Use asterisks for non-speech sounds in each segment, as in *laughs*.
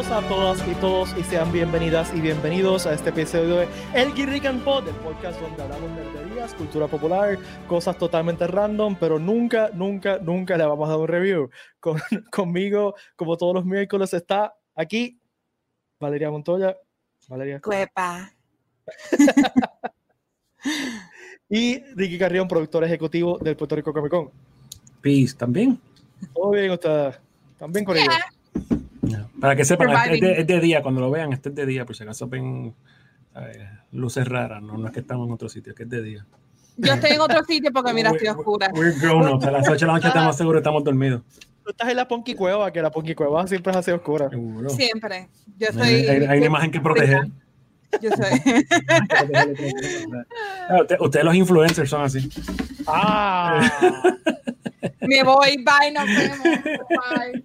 Saludos a todas y todos y sean bienvenidas y bienvenidos a este episodio de El Guirrican Pod, el podcast donde hablamos de nerderías, cultura popular, cosas totalmente random, pero nunca, nunca, nunca le vamos a dar un review. Con, *laughs* conmigo, como todos los miércoles, está aquí Valeria Montoya. Valeria. Cuepa. *laughs* y Ricky Carrión, productor ejecutivo del Puerto Rico Comic Con. Peace, ¿también? Todo bien, usted. También con Para que sepan, es de, es de, día, cuando lo vean, este es de día, por si acaso ven eh, luces raras, no, no es que estamos en otro sitio, que es de día. Yo estoy en otro sitio porque mira, *laughs* estoy oscura. We're grown up, a las 8 de la noche estamos seguros, estamos dormidos. Tú estás en la Ponky Cueva, que la Ponky Cueva siempre es así oscura. Seguro. Siempre. Yo soy, hay, hay, hay una imagen que proteger. Yo soy. *laughs* Ustedes usted, los influencers son así. Ah. Me voy, bye, nos vemos. Bye.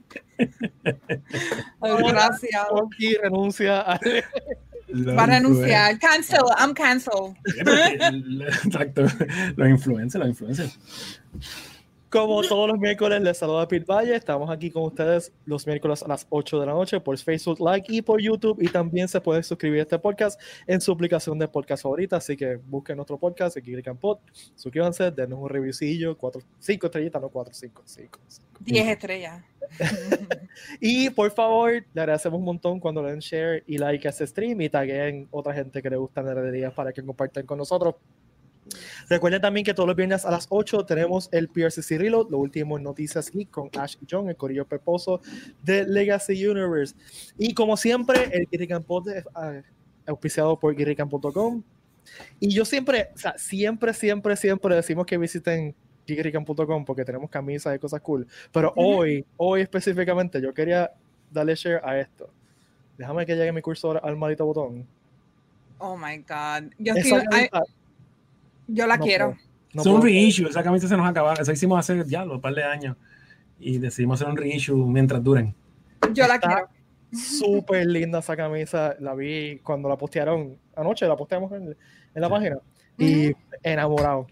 Gracias. Ponky renuncia a... *laughs* Va a renunciar. Cancel, I'm cancel. Exacto. Los influencers, los influencers. Como todos los miércoles, les saluda Pete Valle. Estamos aquí con ustedes los miércoles a las 8 de la noche por Facebook Like y por YouTube. Y también se puede suscribir a este podcast en su aplicación de podcast favorita. Así que busquen nuestro podcast, aquí clican pod, suscríbanse, denos un reviewcillo, 5 estrellitas, no 4, 5, 5. 10 estrellas. *laughs* y por favor, le agradecemos un montón cuando le den share y like a este stream y taguen otra gente que le gustan herederías para que compartan con nosotros. Recuerden también que todos los viernes a las 8 tenemos el PRCC Reload, lo último en Noticias Geek con Ash y John, el corillo peposo de Legacy Universe. Y como siempre, el Guirrican Pod es uh, auspiciado por guirrican.com. Y yo siempre, o sea, siempre, siempre, siempre decimos que visiten geekrican.com porque tenemos camisas y cosas cool. Pero hoy, hoy específicamente, yo quería darle share a esto. Déjame que llegue mi cursor al maldito botón. Oh my God. Yo, yo la no quiero. puedo, no es un reissue, esa camisa se nos acaba. Eso hicimos hace ya un par de años. Y decidimos hacer un reissue mientras duren. Yo la Está quiero. Súper linda esa camisa. La vi cuando la postearon anoche, la posteamos en, en la página. Y enamorado.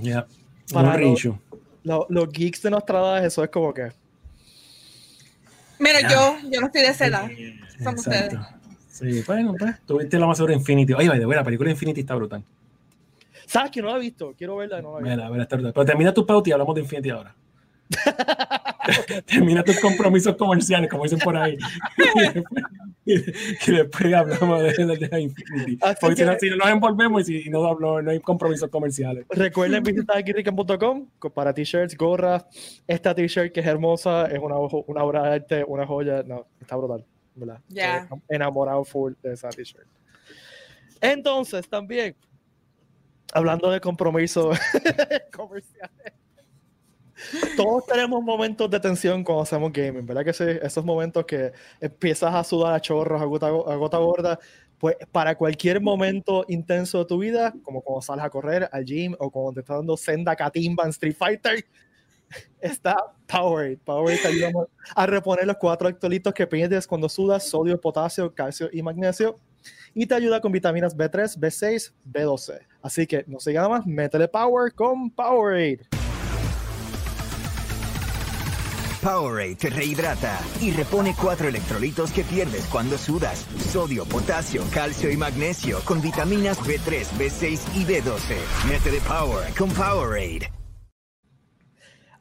Ya. Para un reissue. Lo- los geeks de nuestra edad, eso es como que. Mira, yo, yo no estoy de esa edad. Son ustedes. Sí, bueno, pues. Tuviste la más sobre Infinity. Oye, way, la película Infinity está brutal. ¿Sabes que no la he visto? Quiero verla, no la he visto. Mira, mira. Pero termina tu pauta y hablamos de Infinity ahora. *laughs* termina tus compromisos comerciales, como dicen por ahí. y, después, y después hablamos de, de, de Infinity. Así Porque si que- no, si no nos envolvemos y si no, hablo- no hay compromisos comerciales. Recuerden visitar geekrican.com para t-shirts, gorras. Esta t-shirt que es hermosa, es una, una obra de arte, una joya. No, está brutal. ¿verdad? Ya. Estoy Enamorado full de esa t-shirt. Entonces, también, hablando de compromiso *laughs* comerciales. Todos tenemos momentos de tensión cuando hacemos gaming, ¿verdad que sí? Esos momentos que empiezas a sudar a chorros, a gota, a gota gorda, pues para cualquier momento intenso de tu vida, como cuando sales a correr al gym o cuando te estás dando senda catimba en Street Fighter, está Powerade. Powerade te ayuda a reponer los cuatro electrolitos que pierdes cuando sudas, sodio, potasio, calcio y magnesio. Y te ayuda con vitaminas B3, B6, B12. Así que no se más, métele power con Powerade. Powerade te rehidrata y repone cuatro electrolitos que pierdes cuando sudas. Sodio, potasio, calcio y magnesio con vitaminas B3, B6 y B12. Métele Power con Powerade.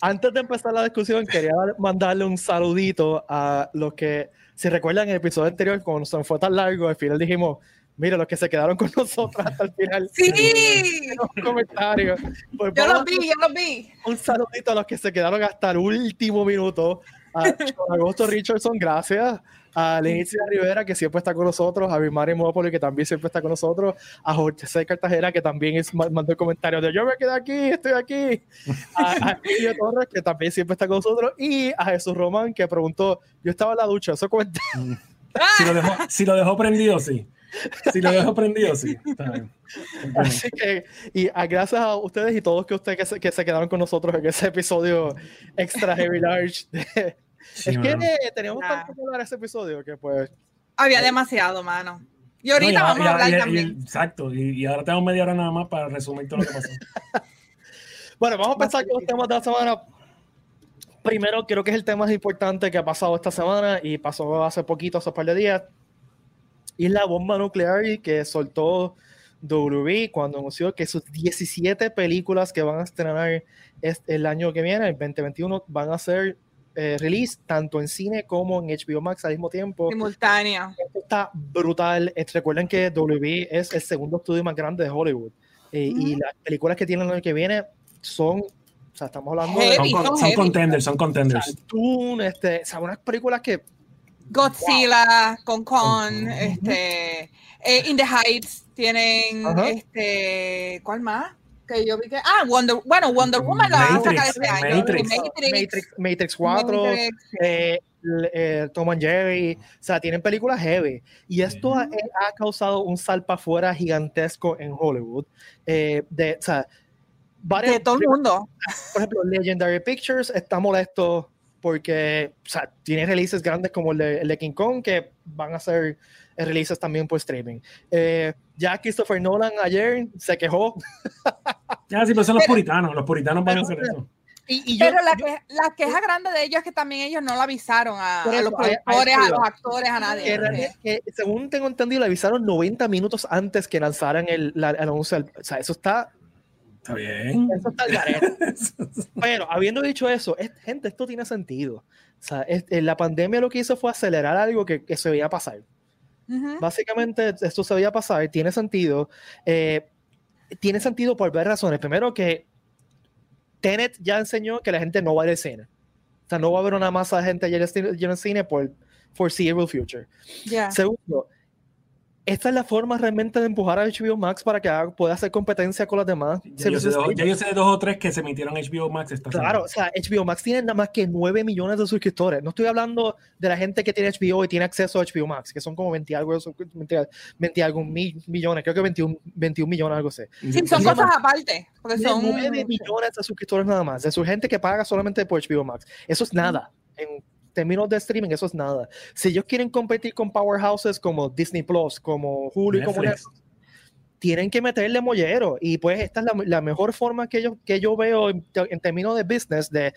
Antes de empezar la discusión, quería dar- mandarle un saludito a los que, si recuerdan el episodio anterior, cuando se nos fue tan largo, al final dijimos, mira, los que se quedaron con *laughs* nosotros hasta el final. Sí, los comentarios. Pues yo vamos lo vi, yo lo vi. un saludito a los que se quedaron hasta el último minuto. A *laughs* Agosto Richardson, gracias. A Lenicia Rivera, que siempre está con nosotros. A Bimari Mópolis, que también siempre está con nosotros. A Jorge C. Cartagena, que también es, ma- mandó el comentario de yo me quedé aquí, estoy aquí. A, a Emilio Torres, que también siempre está con nosotros. Y a Jesús Román, que preguntó, yo estaba en la ducha, eso cuenta. *laughs* Si lo dejó, si lo dejó prendido, sí. Si lo dejó prendido, sí. Está bien. Así que, y a, gracias a ustedes y todos que ustedes que se, que se quedaron con nosotros en ese episodio extra heavy large. de- Sí, es que eh, teníamos Ya. tanto que hablar ese episodio que pues Había demasiado, mano. Y No, ahorita y ahora- vamos y a hablar y- y- también. exacto. Y, y ahora tengo media hora nada más para resumir todo lo que pasó. *laughs* Bueno, vamos a empezar con los temas de la semana. Primero, creo que es el tema más importante que ha pasado esta semana y pasó hace poquito, hace un par de días. Y es la bomba nuclear que soltó WB cuando anunció que sus 17 películas que van a estrenar el año que viene, el 2021, van a ser eh, release tanto en cine como en HBO Max al mismo tiempo. Simultánea. Esto está brutal. Recuerden que WB es el segundo estudio más grande de Hollywood. Eh, y las películas que tienen el año que viene son, o sea, estamos hablando Heavy, de... Son, son contenders, son contenders. Toon, este, o sea, unas películas que... Godzilla, Con Con, este, eh, In the Heights, tienen, este, ¿cuál más? Que yo vi que, ah, Wonder, bueno, Wonder Woman la van a sacar Matrix, este año. Matrix. Matrix, Matrix 4, Matrix, eh, eh, Tom and Jerry, o sea, tienen películas heavy. Y esto ha, eh, ha causado un salpa afuera gigantesco en Hollywood. eh, de, o sea, varias- de todo el mundo. por ejemplo, Legendary Pictures está molesto porque o sea, tiene releases grandes como el de, el de King Kong que van a ser releases también por streaming. Eh, ya Christopher Nolan ayer se quejó. *laughs* Ya, sí, pero son los Pero- puritanos. Los puritanos van a hacer eso. Y, y yo, Pero la, yo- que, la queja grande de ellos es que también ellos no la avisaron a, Por a eso, los productores, a estudios. los actores, a que, nadie. realmente- que según tengo entendido, le avisaron 90 minutos antes que lanzaran el, la- el anuncio. o sea, eso está, Está bien. eso está garete. *laughs* Pero habiendo dicho eso, es- gente, esto tiene sentido. O sea, es- eh, la pandemia lo que hizo fue acelerar algo que, que se veía pasar. Básicamente, esto se veía pasar, tiene sentido. eh, tiene sentido por varias razones. Primero, que Tenet ya enseñó que la gente no va al cine. O sea, no va a haber una masa de gente allá en el cine- por foreseeable future. Segundo, esta es la forma realmente de empujar a HBO Max para que haga- pueda hacer competencia con las demás. Ya yo, sé dos, ya yo sé de dos o tres que se emitieron HBO Max esta Claro, o semana. sea, HBO Max tiene nada más que 9 millones de suscriptores. No estoy hablando de la gente que tiene HBO y tiene acceso a HBO Max, que son como 20 algo, 20, 20 algo mi- millones, creo que 21, 21 millones, algo así. Sí, son cosas aparte. Porque Tiene son 9 millones de suscriptores nada más, de su gente que paga solamente por HBO Max. Eso es nada. En términos de streaming, eso es nada. Si ellos quieren competir con powerhouses como Disney Plus, como Hulu y como Netflix. Tienen que meterle mollero. Y pues esta es la, la mejor forma que yo, que yo veo en, en términos de business, de,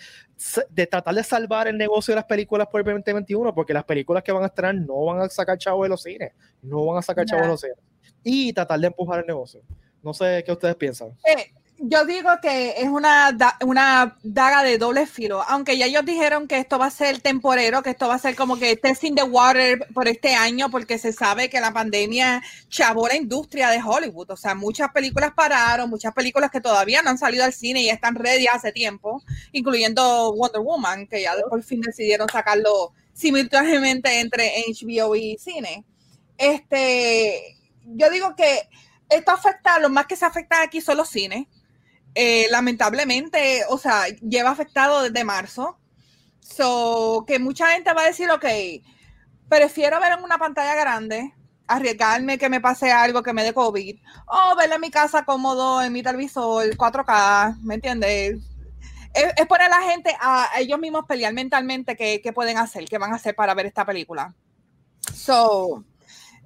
de tratar de salvar el negocio de las películas por el 2021, porque las películas que van a estrenar no van a sacar chavos de los cines, no van a sacar chavos de los cines. Y tratar de empujar el negocio. No sé qué ustedes piensan. Eh, yo digo que es una, da- una daga de doble filo, aunque ya ellos dijeron que esto va a ser temporero, que esto va a ser como que testing the water por este año, porque se sabe que la pandemia chavó la industria de Hollywood. O sea, muchas películas pararon, muchas películas que todavía no han salido al cine y están ready hace tiempo, incluyendo Wonder Woman, que ya por fin decidieron sacarlo simultáneamente entre HBO y cine. Este, yo digo que esto afecta, lo más que se afecta aquí son los cines. Eh, lamentablemente, o sea, lleva afectado desde marzo. So, que mucha gente va a decir, ok, prefiero ver en una pantalla grande, arriesgarme que me pase algo que me dé COVID, o verla en mi casa cómodo, en mi televisor, 4K, ¿me entiendes? Es, es poner a la gente a, ellos mismos pelear mentalmente qué, qué pueden hacer, qué van a hacer para ver esta película. So,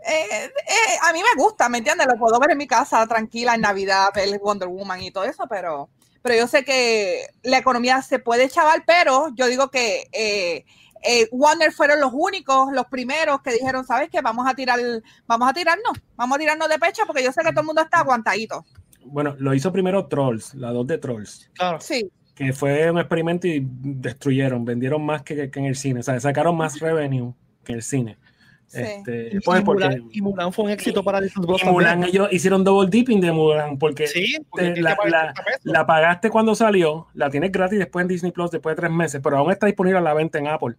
eh, eh, a mí me gusta, ¿me entiendes? Lo puedo ver en mi casa tranquila en Navidad, ver Wonder Woman y todo eso, pero, pero yo sé que la economía se puede chaval, pero yo digo que eh, eh, Warner fueron los únicos, los primeros que dijeron, ¿sabes qué? Vamos a tirar, vamos a tirarnos, vamos a tirarnos de pecho porque yo sé que todo el mundo está aguantadito. Bueno, lo hizo primero Trolls, la 2 de Trolls, Claro. Sí, que fue un experimento y destruyeron, vendieron más que, que en el cine, o sea, sacaron más revenue que en el cine. Sí. Este, Y, pues y porque Mulan, y Mulan fue un éxito para Disney Plus y Mulan, también. ellos hicieron double dipping de Mulan, porque Sí, porque eh, tiene la- que pagar la- 30 pesos. la pagaste cuando salió, la tienes gratis después en Disney Plus después de tres meses, pero aún está disponible a la venta en Apple.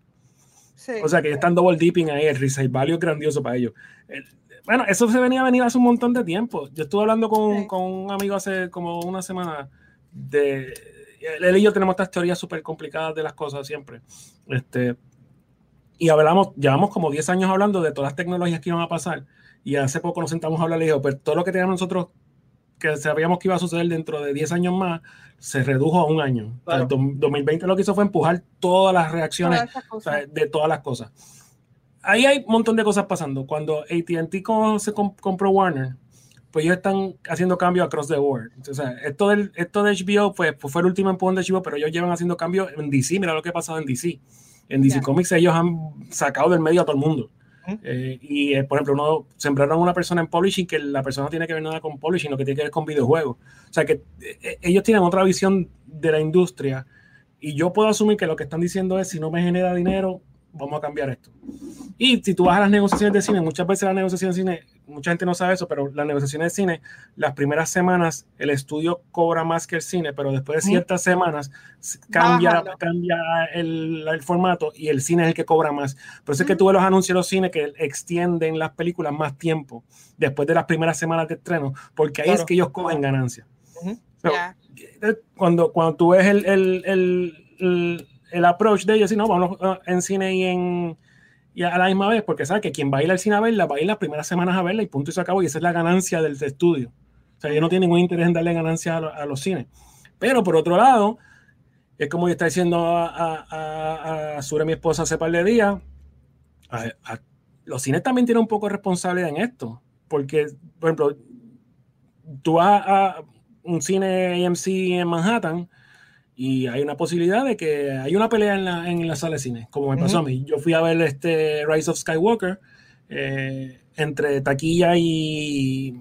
sí. O sea que están double dipping ahí, el resale value es grandioso para ellos. El- bueno, eso se venía a venir hace un montón de tiempo. Yo estuve hablando con, Sí. con un amigo hace como una semana de... Él y yo tenemos estas teorías súper complicadas de las cosas siempre. Este, y hablamos, llevamos como 10 años hablando de todas las tecnologías que iban a pasar. Y hace poco nos sentamos a hablar y le digo, pero todo lo que teníamos nosotros que sabíamos que iba a suceder dentro de 10 años más, se redujo a un año. O sea, Claro. el dom- 2020 lo que hizo fue empujar todas las reacciones Todas o sea, de todas las cosas. Ahí hay un montón de cosas pasando. Cuando ATT se com- compró Warner, pues ellos están haciendo cambios across the board. O sea, esto, del, esto de HBO pues, pues fue el último empujón de HBO, pero ellos llevan haciendo cambios en DC. Mira lo que ha pasado en DC. En DC. Comics ellos han sacado del medio a todo el mundo. Eh, y, eh, por ejemplo, uno sembraron a una persona en publishing que la persona no tiene que ver nada con publishing, lo que tiene que ver con videojuegos. O sea, que eh, ellos tienen otra visión de la industria y yo puedo asumir que lo que están diciendo es, si no me genera dinero, vamos a cambiar esto. Y si tú vas a las negociaciones de cine, muchas veces las negociaciones de cine, mucha gente no sabe eso, pero las negociaciones de cine, las primeras semanas el estudio cobra más que el cine, pero después de ciertas semanas cambia, cambia el, el formato y el cine es el que cobra más. Por eso es que tú ves los anuncios de los cines que extienden las películas más tiempo después de las primeras semanas de estreno, porque ahí es Claro. que ellos cogen ganancia. So, Ya. cuando, cuando tú ves el, el, el, el, approach de ellos, y no, vamos uh, en cine y, en, y a la misma vez, porque sabes que quien va a ir al cine a verla, va a ir las primeras semanas a verla y punto y se acabó, y esa es la ganancia del estudio. O sea, ellos no tienen ningún interés en darle ganancia a, lo- a los cines. Pero por otro lado, es como yo está diciendo a, a, a, a Sura, mi esposa, hace par de días, los cines también tienen un poco de responsabilidad en esto, porque, por ejemplo, tú vas a un cine AMC en Manhattan y hay una posibilidad de que hay una pelea en la, en la sala de cine, como me pasó Ujú. a mí. Yo fui a ver este Rise of Skywalker eh, entre taquilla y,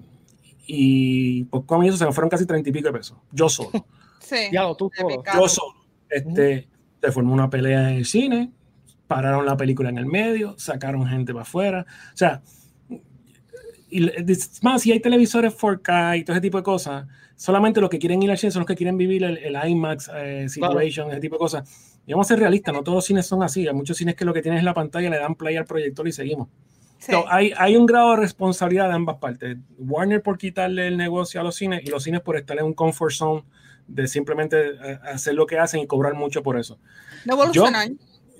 y popcorn y eso se me fueron casi treinta y pico de pesos. Yo solo. *laughs* Sí. Ya lo tú solo. yo solo. Este, Se formó una pelea en el cine, pararon la película en el medio, sacaron gente para afuera. O sea, y, más, si hay televisores 4K y todo ese tipo de cosas, solamente los que quieren ir al cine son los que quieren vivir el, el IMAX eh, situation, ese tipo de cosas. Y vamos a ser realistas, no todos los cines son así. Hay muchos cines que lo que tienen es la pantalla, le dan play al proyector y seguimos. Sí. So, hay, hay un grado de responsabilidad de ambas partes. Warner por quitarle el negocio a los cines y los cines por estar en un comfort zone de simplemente eh, hacer lo que hacen y cobrar mucho por eso. No evolucionar.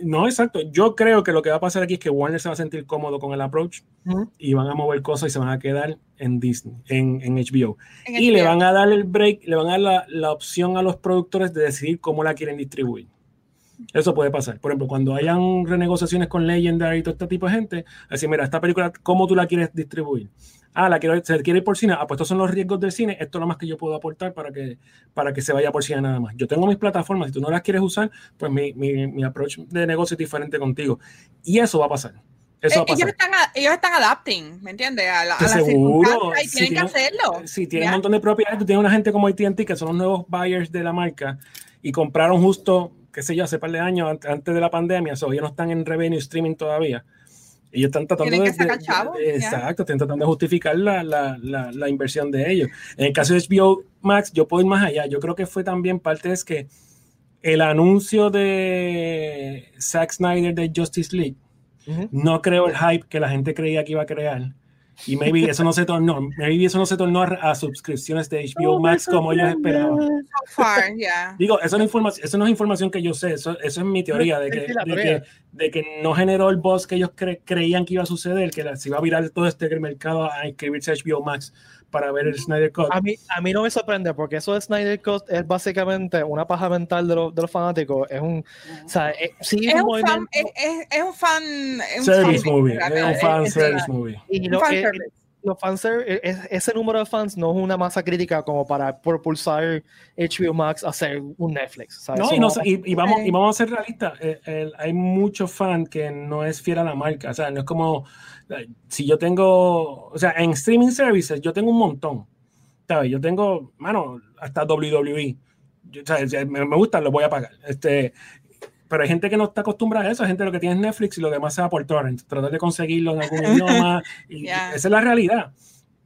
No, exacto. Yo creo que lo que va a pasar aquí es que Warner se va a sentir cómodo con el approach y van a mover cosas y se van a quedar en Disney, en, en HBO. en Y le van a dar el break, le van a dar la, la opción a los productores de decidir cómo la quieren distribuir. Eso puede pasar. Por ejemplo, cuando hayan renegociaciones con Legendary y todo este tipo de gente, así, mira, esta película, ¿cómo tú la quieres distribuir? Ah, la quiero, se quiere ir por cine. Ah, pues estos son los riesgos del cine. Esto es lo más que yo puedo aportar para que, para que se vaya por cine nada más. Yo tengo mis plataformas. Si tú no las quieres usar, pues mi, mi, mi approach de negocio es diferente contigo. Y eso va a pasar. Eso va a Eh, ellos, están ellos están adapting, ¿me entiendes? A, la, a De las seguro, circunstancias y tienen que hacerlo. Si tienen un montón de propiedades, tú tienes una gente como AT&T que son los nuevos buyers de la marca y compraron justo, qué sé yo, hace par de años an- antes de la pandemia, so, ellos no están en revenue streaming todavía. Ellos están tratando Tienen de, sacar exacto, están tratando de justificar la, la, la, la inversión de ellos. En el caso de HBO Max, yo puedo ir más allá. Yo creo que fue también parte es que el anuncio de Zack Snyder de Justice League no creo el hype que la gente creía que iba a crear. Y maybe eso no se tornó, maybe eso no se tornó a, a suscripciones de HBO Max como ellos esperaban. So far, *laughs* yeah. Digo, eso no, es información, eso no es información que yo sé, eso, eso es mi teoría de que, de que, de que no generó el buzz que ellos cre- creían que iba a suceder, que se iba a virar todo este mercado a inscribirse a HBO Max para ver el Snyder Cut. A mí, a mí no me sorprende porque eso de Snyder Cut es básicamente una paja mental de, los- de los fanáticos. Es un. O sea, eh, sí, Es un, movimiento- fan, es, es- es un fan. es un Service fan- movie, es un fan service movie. y un lo- fan service. Los fans, eh, es- ese número de fans no es una masa crítica como para propulsar HBO Max a hacer un Netflix. sea, No, y, no- y- y vamos, y vamos a ser realistas. eh, el- hay mucho fan que no es fiel a la marca. O sea, no es como eh, si yo tengo, o sea, en streaming services yo tengo un montón. ¿Sabes? Yo tengo, mano, hasta WWE. Yo, o sea, me, me gusta, lo voy a pagar. Este, pero hay gente que no está acostumbrada a eso. Hay gente lo que tiene es Netflix y lo demás se va por torrent. Tratar de conseguirlo en algún *laughs* idioma. Y, Ya. Esa es la realidad.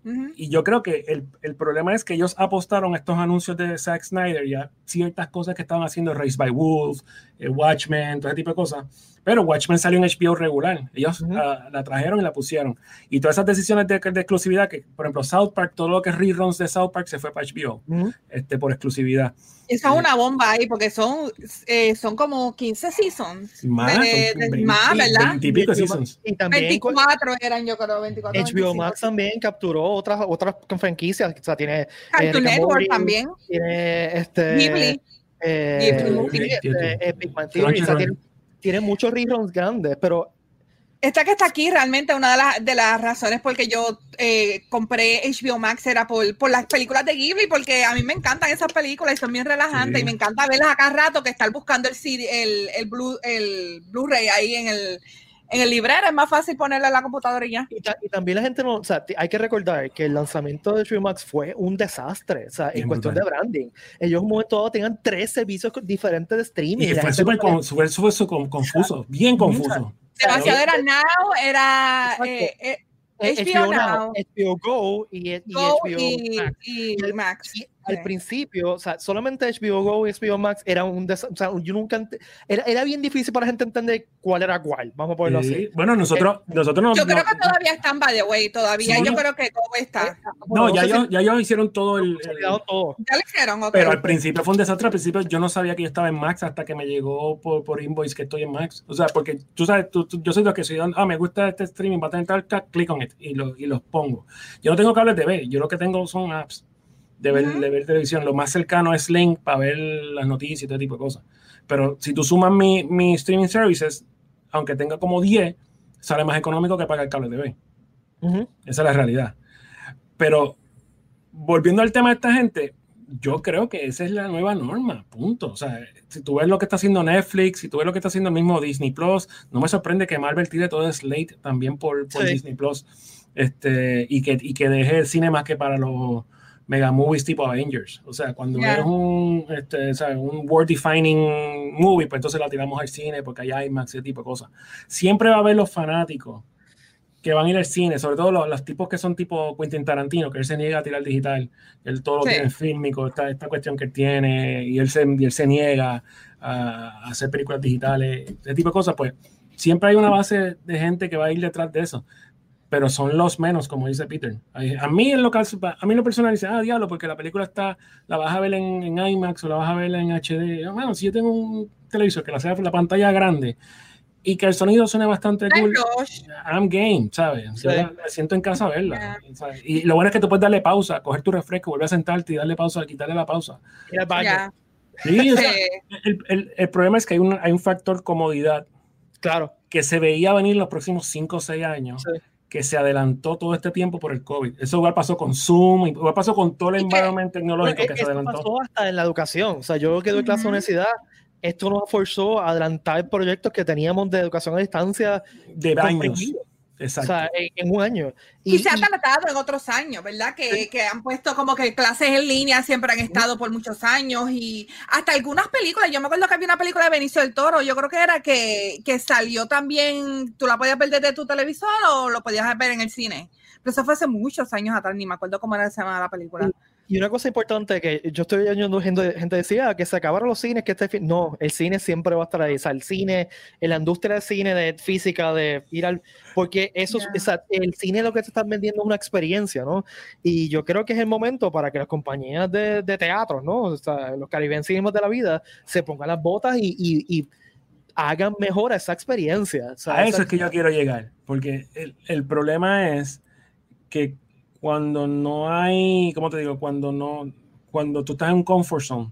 Ujú. Y yo creo que el, el problema es que ellos apostaron a estos anuncios de Zack Snyder y a ciertas cosas que estaban haciendo Race by Wolves, Watchmen, todo ese tipo de cosas. Pero Watchmen salió en HBO regular. Ellos Ujú. ah, la trajeron y la pusieron. Y todas esas decisiones de, de exclusividad, que por ejemplo South Park, todo lo que es reruns de South Park se fue para HBO Ujú. este, por exclusividad. Eso es una bomba ahí, porque son, eh, son como 15 seasons. Más, De- de- 20, más, ¿verdad? 20 y pico seasons. Y también 24 eran, yo creo, 24. HBO 25. Max también capturó otras, otras franquicias. O sea, tiene. eh, Cartoon and Network también. Tiene este. Ghibli. Eh, eh, Big Bang Theory, o sea, Crunchyroll. tiene, tiene muchos reruns grandes, pero Esta que está aquí, realmente una de, las de las razones por que yo eh, compré HBO Max era por, por, las películas de Ghibli, porque a mí me encantan esas películas y son bien relajantes sí. y me encanta verlas acá rato que estar buscando el, CD, el, el, Blu, el Blu-ray ahí en el, en el librero. Es más fácil ponerle en la computadora y ya. Y, ta y, también la gente no, o sea, hay que recordar que el lanzamiento de HBO Max fue un desastre, o sea, en cuestión de branding. Ellos en un momento dado tenían tres servicios diferentes de streaming. Y, y fue súper con, super, super, super confuso, bien confuso. Demasiado era Now, era eh, eh, HBO, HBO, Now, HBO Go y, y Go HBO y, Max. y Al principio, o sea, solamente HBO Go y HBO Max era un des o sea, yo nunca era, era bien difícil para la gente entender cuál era cuál, vamos a ponerlo sí. así. Bueno, nosotros, Eh, nosotros no, Yo creo no, que todavía están by the way, todavía Sí. yo creo que todo está. no, ya, ellos, ya ellos hicieron todo el, el- todo. Ya lo hicieron, ok. pero al principio fue un desastre, al principio yo no sabía que yo estaba en Max hasta que me llegó por, por invoice que estoy en Max, o sea, porque tú sabes, tú, tú- yo soy los que soy, ah, me gusta este streaming, va a tener tal, click on it y, lo, y los pongo. Yo no tengo cables de ver, yo lo que tengo son apps de ver, Ujú. de ver televisión, lo más cercano es Link para ver las noticias y todo tipo de cosas. Pero si tú sumas mi, mi streaming services, aunque tenga como 10, sale más económico que pagar cable TV. Ujú. Esa es la realidad. Pero volviendo al tema de esta gente, yo creo que esa es la nueva norma, punto. O sea, si tú ves lo que está haciendo Netflix, si tú ves lo que está haciendo el mismo Disney Plus, no me sorprende que Marvel tire todo el slate también por, por Sí. Disney Plus este, y, que, y que deje el cine más que para los mega movies tipo Avengers. O sea, cuando Ya. es un, este, ¿sabes? un world defining movie, pues entonces la tiramos al cine porque hay IMAX y ese tipo de cosas. Siempre va a haber los fanáticos que van a ir al cine, sobre todo los, los tipos que son tipo Quentin Tarantino, que él se niega a tirar digital, él todo lo Sí. tiene en fílmico, esta, esta cuestión que él tiene, y él se, y él se niega a, a hacer películas digitales, ese tipo de cosas, pues siempre hay una base de gente que va a ir detrás de eso, pero son los menos, como dice Peter. A mí en lo, a mí lo personal dice, ah, diablo, porque la película está, la vas a ver en, en IMAX o la vas a ver en HD. Bueno, si yo tengo un televisor que la sea la pantalla grande y que el sonido suene bastante Ay, cool. I'm game, ¿sabes? Sí. Yo la- me siento en casa a verla. ¿sabes? Y lo bueno es que tú puedes darle pausa, coger tu refresco, volver a sentarte y darle pausa, quitarle la pausa. Ya. Sí, o sea, Sí. el, el- el problema es que hay un, hay un factor comodidad Claro. que se veía venir los próximos 5 o 6 años, Sí. Que se adelantó todo este tiempo por el COVID. Eso igual pasó con Zoom, igual pasó con todo el environment tecnológico Bueno, que se adelantó. pasó hasta en la educación. O sea, yo que doy clase Ujú. universidad, esto nos forzó a adelantar proyectos que teníamos de educación a distancia De años. Comprimidos. O Exacto. sea, en, en un año. Y, se ha tratado en otros años, ¿verdad? Que, Sí. que han puesto como que clases en línea siempre han estado por muchos años y hasta algunas películas. Yo me acuerdo que había una película de Benicio del Toro, yo creo que era que, que salió también, tú la podías ver desde tu televisor o lo podías ver en el cine. Pero eso fue hace muchos años atrás, ni me acuerdo cómo era se llamaba la película. Y una cosa importante que yo estoy oyendo gente, gente decía "Ah, que se acabaron los cines, que este fin. No, el cine siempre va a estar ahí. O sea, el cine, en la industria del cine, de física, de ir al. Porque eso, es- Ya. o sea, el cine lo que te están vendiendo es una experiencia, ¿no? Y yo creo que es el momento para que las compañías de, de teatro, ¿no? O sea, los Caribbean Cinemas de la vida se pongan las botas y, y- y hagan mejor esa experiencia. O sea, A esa- eso es que yo quiero llegar, porque el, el problema es que cuando no hay, ¿cómo te digo? Cuando no, cuando tú estás en un comfort zone,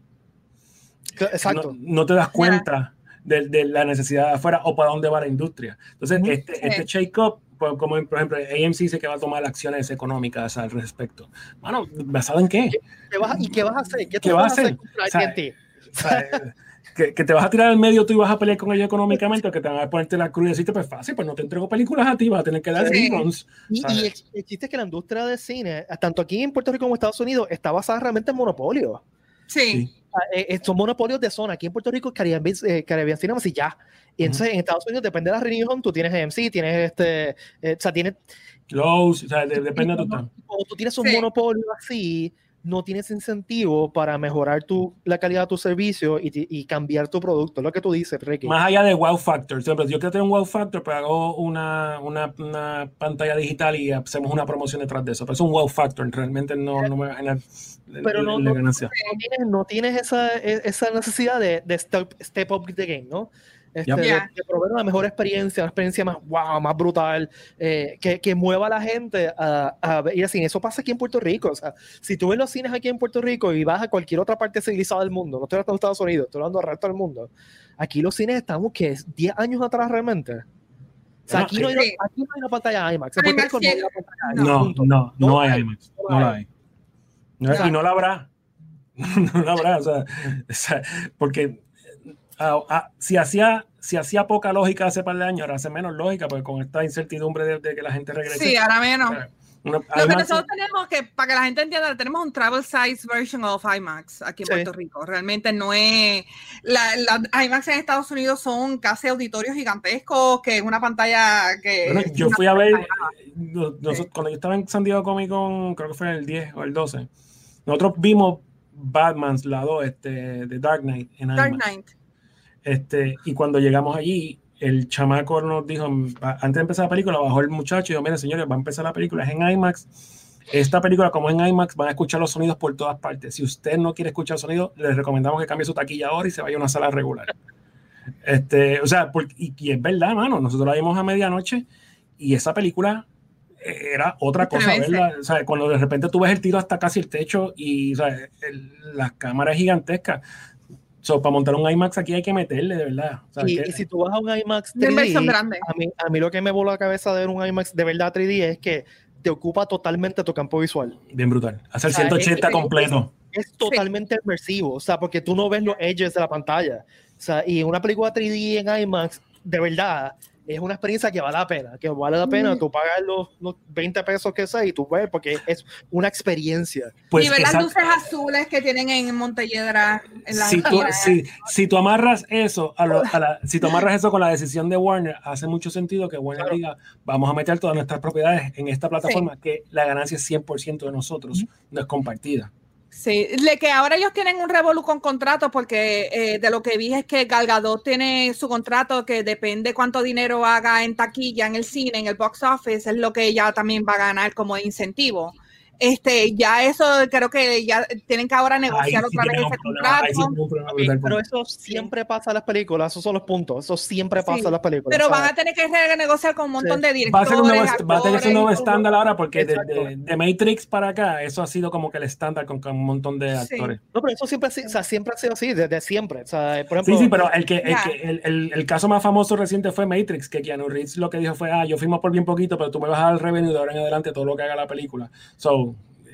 Exacto. no, no te das cuenta de, de la necesidad de afuera o para dónde va la industria. Entonces, este, este shake-up, pues, como por ejemplo, AMC dice que va a tomar acciones económicas al respecto. Bueno, ¿basado en qué? ¿Qué vas a- ¿Y qué vas a hacer? ¿Qué, tú ¿Qué vas a hacer? contra O sea? O sea, que, que te vas a tirar al medio tú y vas a pelear con ellos económicamente o que te van a ponerte la cruz y decirte, pues fácil, pues no te entrego películas a ti, vas a tener que dar Sí. reruns. Y, y el, el chiste es que la industria del cine, tanto aquí en Puerto Rico como en Estados Unidos, está basada realmente en monopolio. Sí. Sí. Eh, eh, son monopolios de zona. Aquí en Puerto Rico, Caribbean, eh, Caribbean Cinemas y ya. Y entonces en Estados Unidos, depende de la región, tú tienes AMC, tienes este. eh, o sea, tienes. Close, o sea, de- depende de tu cuando tú tienes un Sí. monopolio así, no tienes incentivo para mejorar tu, la calidad de tu servicio y, y cambiar tu producto. Es lo que tú dices, Ricky. Más allá de wow factor. Ejemplo, yo quiero tener un wow factor, pero hago una, una, una pantalla digital y hacemos una promoción detrás de eso. Pero es un wow factor, realmente no, no me va a generar Pero no- la ganancia. no tienes, no tienes esa, e- esa necesidad de, de step, step up the game, ¿no? Este, Yep. de, Yeah. de proveer una mejor experiencia, una experiencia más wow, más brutal, eh, que, que mueva a la gente a, a ir al cine. Eso pasa aquí en Puerto Rico. O sea, si tú ves los cines aquí en Puerto Rico y vas a cualquier otra parte civilizada del mundo, no estoy hablando de Estados Unidos, estoy hablando del resto del mundo, aquí los cines estamos, que es 10 años atrás realmente. O sea, aquí, no hay, aquí no hay una pantalla IMAX. En IMAX Rico no hay pantalla IMAX, No, no, no, No hay hay. IMAX. No la hay. hay. No, y no la habrá. *laughs* No la habrá. O sea, o sea, porque ah, ah, si hacía si hacía poca lógica hace par de años, ahora hace menos lógica, porque con esta incertidumbre de, de que la gente regrese. Sí, ahora menos. una- Lo que nosotros tenemos que, para que la gente entienda, tenemos un travel size version of IMAX aquí en Sí. Puerto Rico. Realmente no es. La, la IMAX en Estados Unidos son casi auditorios gigantescos, que es una pantalla que. Bueno, yo fui a ver, no- nosotros- cuando yo estaba en San Diego Comic Con, creo que fue el 10 o el 12, nosotros vimos Batman's la 2, este, de Dark Knight en Dark IMAX. Knight. Este, y cuando llegamos allí, el chamaco nos dijo, antes de empezar la película, bajó el muchacho y dijo, miren señores, va a empezar la película, es en IMAX. Esta película, como en IMAX, van a escuchar los sonidos por todas partes. Si usted no quiere escuchar sonidos, les recomendamos que cambie su taquilla ahora y se vaya a una sala regular. Este, o sea, porque- y, y es verdad, mano, nosotros la vimos a medianoche y esa película era otra cosa. ¿verdad? O sea, cuando de repente tú ves el tiro hasta casi el techo y o sea, el- las cámaras gigantescas. So, para montar un IMAX aquí hay que meterle, de verdad. O sea, Y, que- y si tú vas a un IMAX Una inversión 3D, grande. a mí, a mí lo que me voló la cabeza de ver un IMAX de verdad 3D es que te ocupa totalmente tu campo visual. Bien brutal. Hacer O sea, 180 es- completo. Es totalmente inmersivo, o sea, porque tú no ves los edges de la pantalla. O sea, y una película 3D en IMAX, de verdad, es una experiencia que vale la pena, que vale la pena Mm. tú pagar los, los 20 pesos que sea y tú ves, porque es una experiencia. Pues, y ver las luces azules que tienen en Montelledra. En la si, tú, si, si tú amarras eso a lo- a la, si tú amarras eso con la decisión de Warner, hace mucho sentido que Warner Claro. diga, vamos a meter todas nuestras propiedades en esta plataforma, que la ganancia es 100% de nosotros, no es compartida. Sí, le que ahora ellos tienen un revolú con contrato porque eh, de lo que vi es que Gal Gadot tiene su contrato que depende cuánto dinero haga en taquilla, en el cine, en el box office, es lo que ella también va a ganar como incentivo. Este, ya eso creo que ya tienen que ahora negociar sí otra vez ese problema, sí contrato, brutal pero eso siempre pasa en las películas, esos son los puntos, eso siempre pasa Sí, en las películas. pero sea, van a tener que renegociar con un montón de Va a directores. ser un nuevo, va a tener un actores, nuevo estándar ahora porque Exacto. desde de Matrix para acá, eso ha sido como que el estándar con, con un montón de Sí. actores. No, pero eso siempre, ha sido- o sea, siempre ha sido así, desde siempre. O sea, por ejemplo, Sí, sí, pero el, que, el, que- el, el- el caso más famoso reciente fue Matrix, que Keanu Reeves lo que dijo fue, ah, yo firmo por bien poquito, pero tú me vas a dar el revenue de ahora en adelante todo lo que haga la película. So,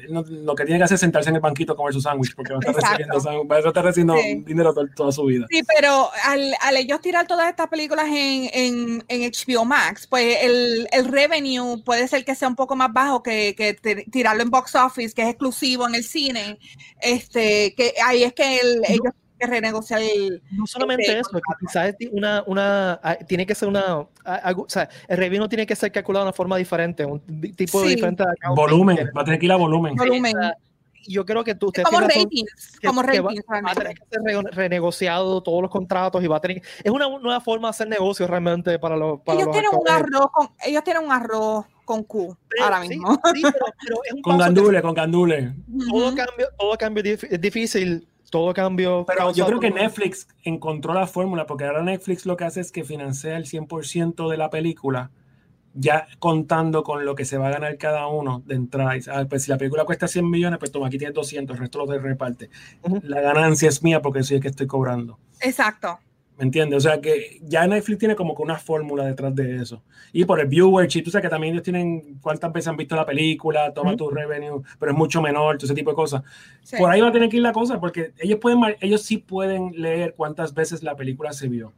no- lo que tiene que hacer es sentarse en el banquito a comer su sándwich, porque va a estar Exacto. recibiendo, va a estar recibiendo Sí. dinero to- toda su vida. Sí, pero al, al ellos tirar todas estas películas en, en, en HBO Max, pues el, el revenue puede ser que sea un poco más bajo que, que ti- tirarlo en box office, que es exclusivo en el cine. Este, que ahí es que el- ellos que renegociar el. no solamente este eso, que quizás es una, una, ah, tiene que ser una, algo- o sea, el revenue tiene que ser calculado de una forma diferente, un tipo Sí. diferente de accounting. Volumen, va a tener que ir a volumen. volumen. Yo creo que tú, Es ustedes como ratings, que- como que va- ratings va a tener que ser re- renegociado todos los contratos y va a tener es una nueva forma de hacer negocios realmente para los para Ellos los tienen un arroz con, ellos tienen un arroz con Q ahora Sí, mismo. sí, pero, pero es un Con gandule, con gandule. todo cambio todo cambio dif- es difícil todo cambio Pero yo creo que Netflix encontró la fórmula, porque ahora Netflix lo que hace es que financia el 100% de la película, ya contando con lo que se va a ganar cada uno de entrada. Ah, pues si la película cuesta 100 millones, pues toma, aquí tienes 200, el resto lo te reparte. La ganancia es mía porque soy el que estoy cobrando. Exacto. ¿Me entiendes? O sea que ya Netflix tiene como que una fórmula detrás de eso. Y por el viewership, tú sabes que también ellos tienen cuántas veces han visto la película, toma Ujú. tu revenue, pero es mucho menor, todo ese tipo de cosas. Sí. Por ahí va a tener que ir la cosa, porque ellos pueden, ellos sí pueden leer cuántas veces la película se vio. O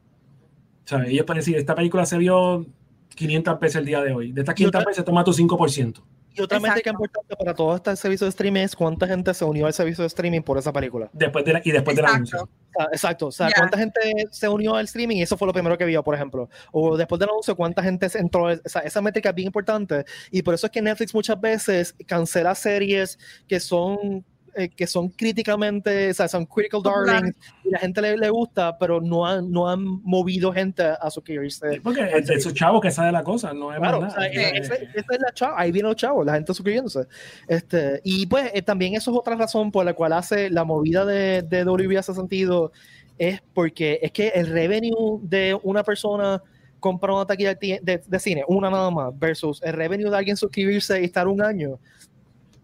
sea, ellos pueden decir, esta película se vio 500 veces el día de hoy. De estas Y 500 otra- veces toma tu 5%. Y otra métrica Exacto. importante para todo este servicio de streaming es cuánta gente se unió al servicio de streaming por esa película Después de la- y después de la Exacto. anuncio. O sea, exacto, o sea, Ya. cuánta gente se unió al streaming y eso fue lo primero que vio, por ejemplo. O después del anuncio, cuánta gente se entró, o sea, esa métrica es bien importante y por eso es que Netflix muchas veces cancela series que son eh, que son críticamente, o sea, son critical darlings y la gente le, le gusta, pero no han, no han movido gente a suscribirse. Sí, Porque es esos chavos que sabe la cosa, no es Claro, más o sea, nada. eh, esa, esa es la chava, ahí viene los chavos, la gente suscribiéndose. Este, y pues eh, también eso es otra razón por la cual hace la movida de, de WB hace sentido, es porque es que el revenue de una persona comprar una taquilla de, de- de cine, una nada más, versus el revenue de alguien suscribirse y estar un año.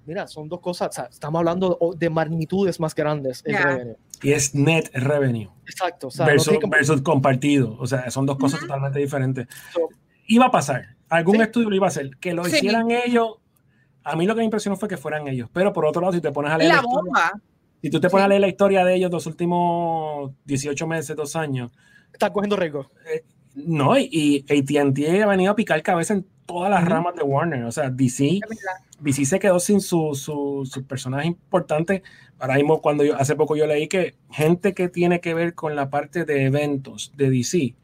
Mira, son dos cosas, o sea, estamos hablando de, de magnitudes más grandes el Ya. revenue. Y es net revenue Exacto, o sea, versus, tiene que- versus compartido. O sea, son dos cosas totalmente diferentes. So, iba a pasar. Algún Sí. estudio lo iba a hacer. Que lo Sí. hicieran ellos. A mí lo que me impresionó fue que fueran ellos. Pero por otro lado, si te pones a leer la La historia- bomba. si tú te pones Sí. a leer la historia de ellos los últimos 18 meses, dos años, Está cogiendo riesgo. No, y, y AT&T ha venido a picar cabeza en todas las Ujú. ramas de Warner. O sea, DC. DC se quedó sin su, su, su personaje importante. Ahora mismo, cuando yo, hace poco yo leí que gente que tiene que ver con la parte de eventos de DC,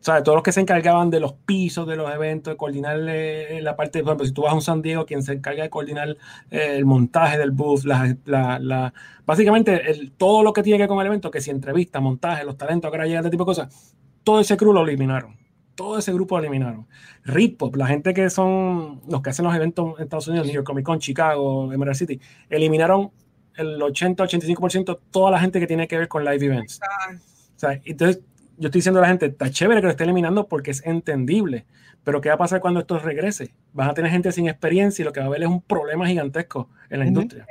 o sea, todos los que se encargaban de los pisos de los eventos, de coordinar eh, la parte, por ejemplo, si tú vas a un San Diego, quien se encarga de coordinar eh, el montaje del booth, la, la- la- básicamente el- todo lo que tiene que ver con el evento, que si entrevista, montaje, los talentos, que este tipo de cosas, todo ese crew lo eliminaron. Todo ese grupo lo eliminaron. Ritpop, la gente que son los que hacen los eventos en Estados Unidos, New York Comic Con, Chicago, Emerald City, eliminaron el 80-85% toda la gente que tiene que ver con live events. Ah, O sea, entonces yo estoy diciendo a la gente, está chévere que lo esté eliminando porque es entendible, pero ¿qué va a pasar cuando esto regrese? Vas a tener gente sin experiencia y lo que va a haber es un problema gigantesco en la industria.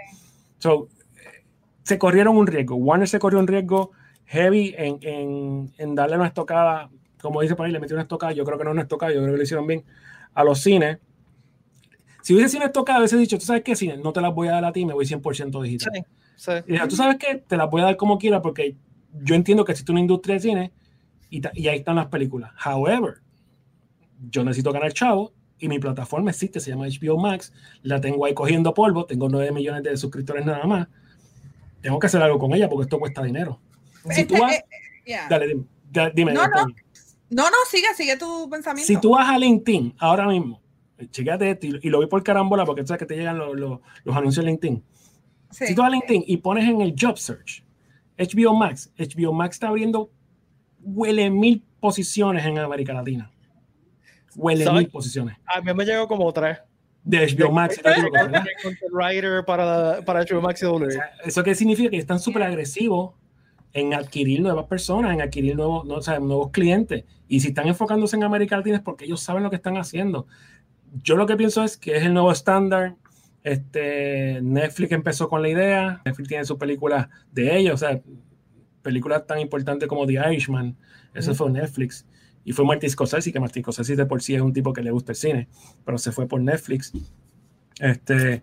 So, eh, se corrieron un riesgo. Warner se corrió un riesgo heavy en, en, en darle una estocada, como dice por ahí, le metió una estocada, yo creo que no una estocada, yo creo que lo hicieron bien, a los cines. Si hubiese sido una estocada, hubiese dicho, ¿tú sabes qué cine? No te las voy a dar a ti, me voy 100% digital. Sí, sí. Y dije, tú sabes qué, te las voy a dar como quiera porque yo entiendo que existe una industria de cine y ahí están las películas. However, yo necesito ganar chavo y mi plataforma existe, se llama HBO Max, la tengo ahí cogiendo polvo, tengo 9 millones de suscriptores nada más. Tengo que hacer algo con ella porque esto cuesta dinero. Si tú este, vas, eh, yeah. dale, dime, No, no. No, no, sigue, sigue tu pensamiento. Si tú vas a LinkedIn ahora mismo, chequéate esto y, y lo vi por carambola porque tú sabes que te llegan los, los- los anuncios en LinkedIn. Sí. Si tú vas a LinkedIn y pones en el job search HBO Max, HBO Max está abriendo huele mil posiciones en América Latina. Huele mil posiciones. A mí me llegó como tres. De HBO Max. de. De writer para, para HBO Max y O W. sea, ¿Eso qué significa? Que están súper agresivos en adquirir nuevas personas, en adquirir nuevos, no, o sea, nuevos clientes. Y si están enfocándose en América Latina es porque ellos saben lo que están haciendo. Yo lo que pienso es que es el nuevo estándar. Este, Netflix empezó con la idea. Netflix tiene sus películas de ellos. O sea, películas tan importantes como The Irishman. Eso fue Netflix. Y fue Martin Scorsese, que Martin Scorsese de por sí es un tipo que le gusta el cine, pero se fue por Netflix. Este,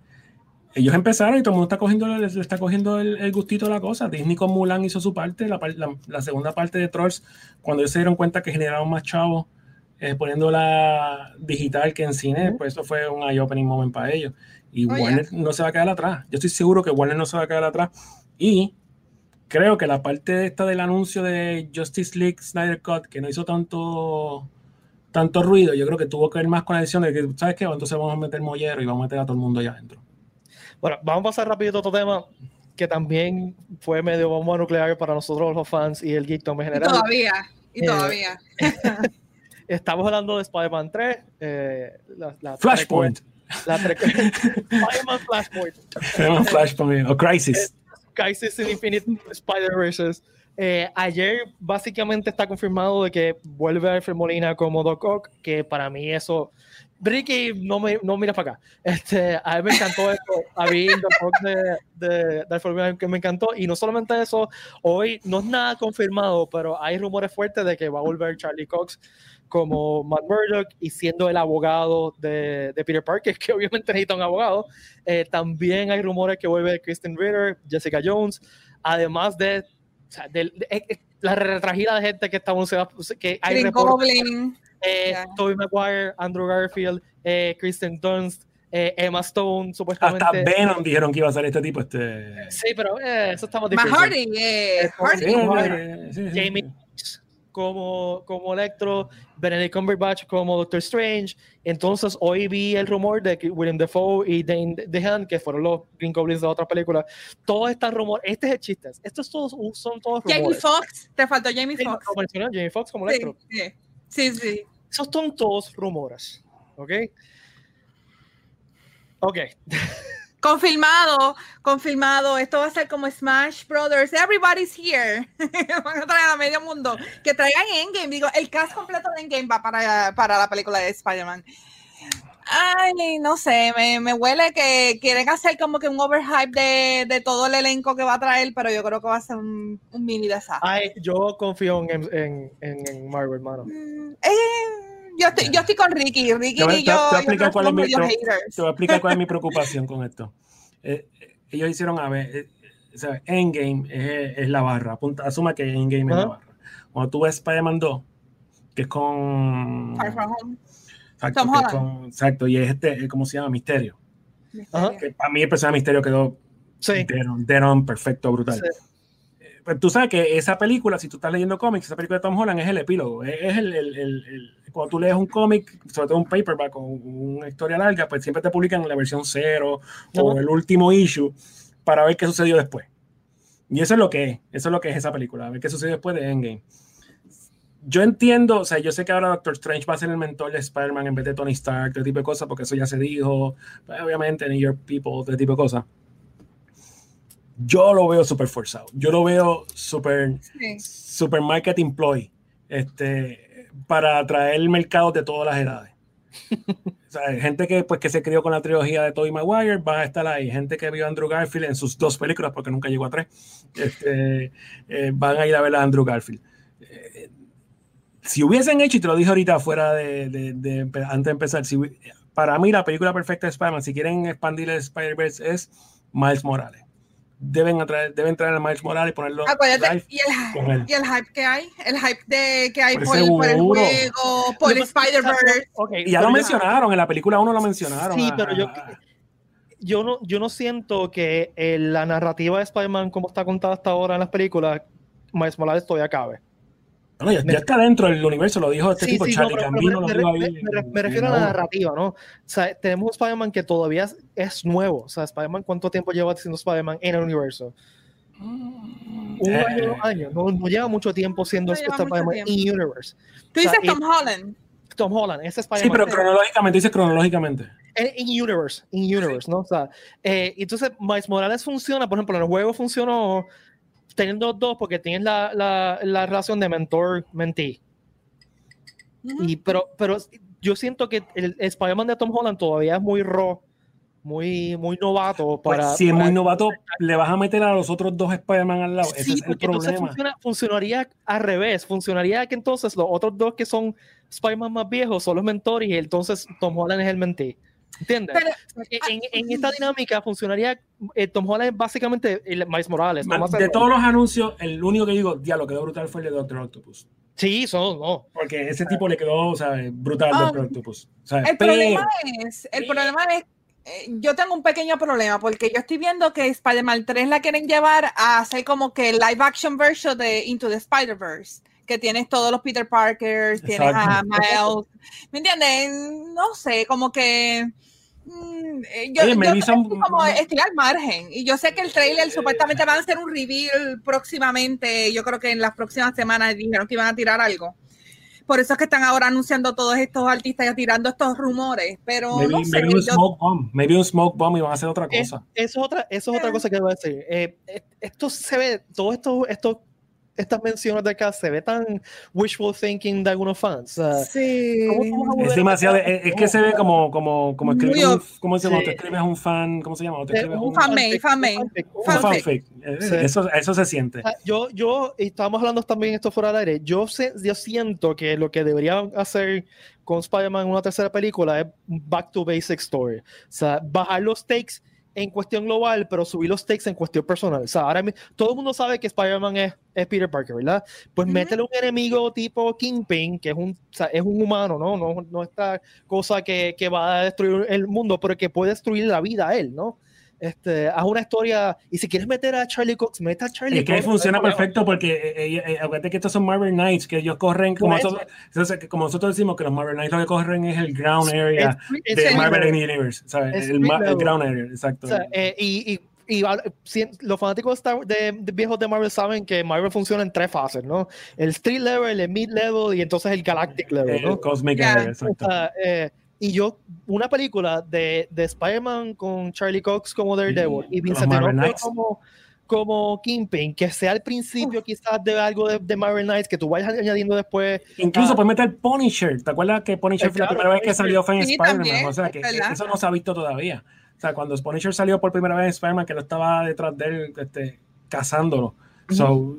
ellos empezaron y todo el mundo está cogiendo, le, le está cogiendo el, el gustito a la cosa. Disney con Mulan hizo su parte, la, la- la segunda parte de Trolls, cuando ellos se dieron cuenta que generaron más chavos eh, poniéndola digital que en cine, Ujú. pues eso fue un eye-opening moment para ellos. Y Oh, Warner no se va a quedar atrás. Yo estoy seguro que Warner no se va a quedar atrás. Y creo que la parte esta del anuncio de Justice League Snyder Cut, que no hizo tanto tanto ruido, yo creo que tuvo que ver más con la decisión de que, ¿sabes qué? Entonces vamos a meter mollero y vamos a meter a todo el mundo allá adentro. Bueno, vamos a pasar rapidito a otro tema que también fue medio bomba nuclear para nosotros los fans y el geekdom en Y general. todavía, y Eh, todavía. *laughs* Estamos hablando de Spider-Man 3, eh, la, la Flashpoint. La Spider-Man Flashpoint. Tenemos Flashpoint o Crisis. Crisis in Infinite Spider-Verse. Eh, ayer básicamente está confirmado de que vuelve Alfred Molina como Doc Ock, que para mí eso... Ricky, no, me, no mira para acá. Este, a mí me encantó eso. A mí el de, de, de que me encantó. Y no solamente eso, hoy no es nada confirmado, pero hay rumores fuertes de que va a volver Charlie Cox como Matt Murdock y siendo el abogado de, de Peter Parker, *laughs* que obviamente necesita un abogado. Eh, también hay rumores que vuelve Kristen Ritter, Jessica Jones, además de, del- de- eh, eh, la retragida de gente que está anunciada, que hay Green Goblin. Eh, Yeah. Tobey Maguire, Andrew Garfield, eh, Kristen Dunst, eh, Emma Stone, Hasta supuestamente. Venom dijeron que iba a salir este tipo. Este... Sí, pero eh, eso estamos Más difícil. Hardy, eh, Eh, Hardy. Sí, Hardy. sí, sí, Jamie sí. Como, como Electro, Benedict Cumberbatch como Doctor Strange. Entonces, hoy vi el rumor de que William Defoe y Dane DeHaan, que fueron los Green Goblins de otras películas, todos están rumores. Este es el chiste. Estos todos son todos Jamie rumores. Foxx, te faltó Jamie Foxx. Jamie Foxx como Sí, Electro. sí, sí, sí. Esos son todos rumores. ¿Ok? Ok. *laughs* Confirmado, confirmado. Esto va a ser como Smash Brothers. Everybody's here. *laughs* Van a traer a medio mundo. Que traigan Endgame. Digo, el cast completo de Endgame va para, para la película de Spider-Man. Ay, no sé, me, me huele que quieren hacer como que un overhype de, de todo el elenco que va a traer, pero yo creo que va a ser un, un mini desastre. Ay, yo confío en, en, en, en Marvel, hermano. Mm, eh, yo estoy, yo estoy con Ricky. Ricky y yo. Te voy a cuál es mi, te, te voy a explicar cuál es mi *laughs* preocupación con esto. Eh, ellos hicieron, a ver, eh, o sea, Endgame es, es, la barra. Apunta, asuma que Endgame es la barra. Cuando tú ves Spider-Man 2, que es con. Far From Home. Exacto, Tom Holland. con- exacto, y es este, ¿cómo se llama? Misterio. Ajá. Que para mí el personaje de Misterio quedó Sí. dead on, dead on, perfecto, brutal. Sí. Eh, Pero tú sabes que esa película, si tú estás leyendo cómics, esa película de Tom Holland es el epílogo. Es, es el, el- el- el- cuando tú lees un cómic, sobre todo un paperback o una historia larga, pues siempre te publican la versión cero o Ajá. el último issue para ver qué sucedió después. Y eso es lo que es, eso es lo que es esa película, a ver qué sucedió después de Endgame. Yo entiendo, o sea, yo sé que ahora Doctor Strange va a ser el mentor de Spider-Man en vez de Tony Stark, este tipo de cosas, porque eso ya se dijo, pues, obviamente, New York People, este tipo de cosas. Yo lo veo súper forzado. Yo lo veo súper Sí. super marketing ploy este, para atraer mercados de todas las edades. O sea, gente que, pues, que se crió con la trilogía de Tobey Maguire va a estar ahí. Gente que vio a Andrew Garfield en sus dos películas, porque nunca llegó a tres, este, eh, van a ir a ver a Andrew Garfield. Eh, si hubiesen hecho, y te lo dije ahorita fuera de, de- de empe- antes de empezar, si, para mí la película perfecta de Spider-Man, si quieren expandir el Spider-Verse, es Miles Morales. Deben, atraer, deben traer a Miles Morales y ponerlo Acuérdate, live y el, con él. y el hype que hay, el hype de, que hay por, por el seguro. juego, por pasa- Spider-Verse. Ok, Y ya lo mencionaron, en la película 1 lo mencionaron. Sí, ah, pero yo, ah, yo, no, yo no siento que eh, la narrativa de Spider-Man, como está contada hasta ahora en las películas, Miles Morales todavía cabe. Bueno, ya, ya está dentro del universo, lo dijo este Sí, tipo, sí, Charlie pero- pero Gambino me, lo dijo me- ahí. me- me- en- me refiero en a la narrativa, ¿no? O sea, tenemos un Spider-Man que todavía es, nuevo. O sea, Spider-Man, ¿cuánto tiempo lleva siendo Spider-Man en el universo? Un Eh, año, dos años. No, no lleva mucho tiempo siendo No este Spider-Man in universe. Tú o sea, dices Tom Holland. Tom Holland, ese Sí, Spider-Man. pero cronológicamente, dice cronológicamente. En, in universe, in universe, ¿no? O sea, eh, entonces Miles Morales funciona, por ejemplo, en el juego funcionó teniendo dos porque tienes la, la, la relación de mentor-mentee. Y, pero, pero yo siento que el, el Spider-Man de Tom Holland todavía es muy raw, muy, muy novato Pues, para. si es para- muy novato, le vas a meter a los otros dos Spider-Man al lado. Ese es el problema. funciona- funcionaría al revés. Funcionaría que entonces los otros dos que son Spider-Man más viejos son los mentores y entonces Tom Holland es el mentee. ¿Entiendes? Pero- en, en esta dinámica funcionaría eh, Tom Holland es básicamente el Miles Morales. Man, de todos los anuncios, el único que digo, diablo, quedó brutal fue el de Doctor Octopus. Sí, son, no. Porque ese tipo le quedó, ¿sabes? Brutal Ah, Doctor Octopus. ¿sabes? El Pero- problema es, el pero- problema es, eh, yo tengo un pequeño problema porque yo estoy viendo que Spider-Man 3 la quieren llevar a hacer como que live action version de Into the Spider-Verse, que tienes todos los Peter Parkers, tienes a. Miles, ¿me entiendes? No sé, como que mm, eh, yo, Oye, yo como estoy al margen y yo sé que el trailer supuestamente van a hacer un reveal próximamente, yo creo que en las próximas semanas dijeron que iban a tirar algo. Por eso es que están ahora anunciando todos estos artistas y tirando estos rumores, pero Maybe, no sé. maybe un yo- smoke bomb. Maybe un smoke bomb y van a hacer otra Es- cosa. eso, es otra, eso es otra cosa que voy a decir. Eh, eh, esto se ve, todo esto, esto, estas menciones de acá se ve tan wishful thinking de algunos fans. Sea, sí. ¿cómo vamos a volver Es demasiado, es, es que se ve como, como, como Muy escribir un, ¿cómo se llama? sí. Te escribes un fan, ¿cómo se llama? Te Eh, escribes un un, fanmade. fanfic, un fanfic. fanfic. Eh, Sí. Eso, eso se siente. Ah, Yo, yo, y estábamos hablando también esto fuera del aire, yo, sé- yo siento que lo que deberían hacer con Spider-Man en una tercera película es back to basic story. O sea, bajar los stakes en cuestión global, pero subir los stakes en cuestión personal. O sea, ahora todo el mundo sabe que Spider-Man es, es Peter Parker, ¿verdad? Pues Ujú. métele un enemigo tipo Kingpin, que es un, o sea, es un humano, ¿no? No, no esta cosa que, que va a destruir el mundo, pero que puede destruir la vida a él, ¿no? Este, haz una historia, y si quieres meter a Charlie Cox, mete a Charlie Es que ahí Cox, funciona no perfecto porque eh, eh, eh, acuérdate que estos son Marvel Knights, que ellos corren, como Por eso. nosotros, como nosotros decimos que los Marvel Knights lo que corren es el ground area Es- de es- Marvel es- Universe, ¿sabes? es El, el street ground area, exacto. o sea, eh, y, y- y los fanáticos de, Star- de- de viejos de Marvel saben que Marvel funciona en tres fases, ¿no? El street level, el mid level y entonces el galactic level, el ¿no? Cosmic Ya. Area, O exacto. sea, eh, y yo, una película de, de Spider-Man con Charlie Cox como Daredevil y Vincent como, como Kingpin, que sea al principio quizás de algo de, de Marvel Knights que tú vayas añadiendo después. Incluso ah. puedes meter Punisher. ¿Te acuerdas que Punisher fue la primera vez que salió fue en Sí, Spider-Man? O sea, que, eso no se ha visto todavía. O sea, cuando Punisher salió por primera vez en Spider-Man, que no estaba detrás de él este, cazándolo. So,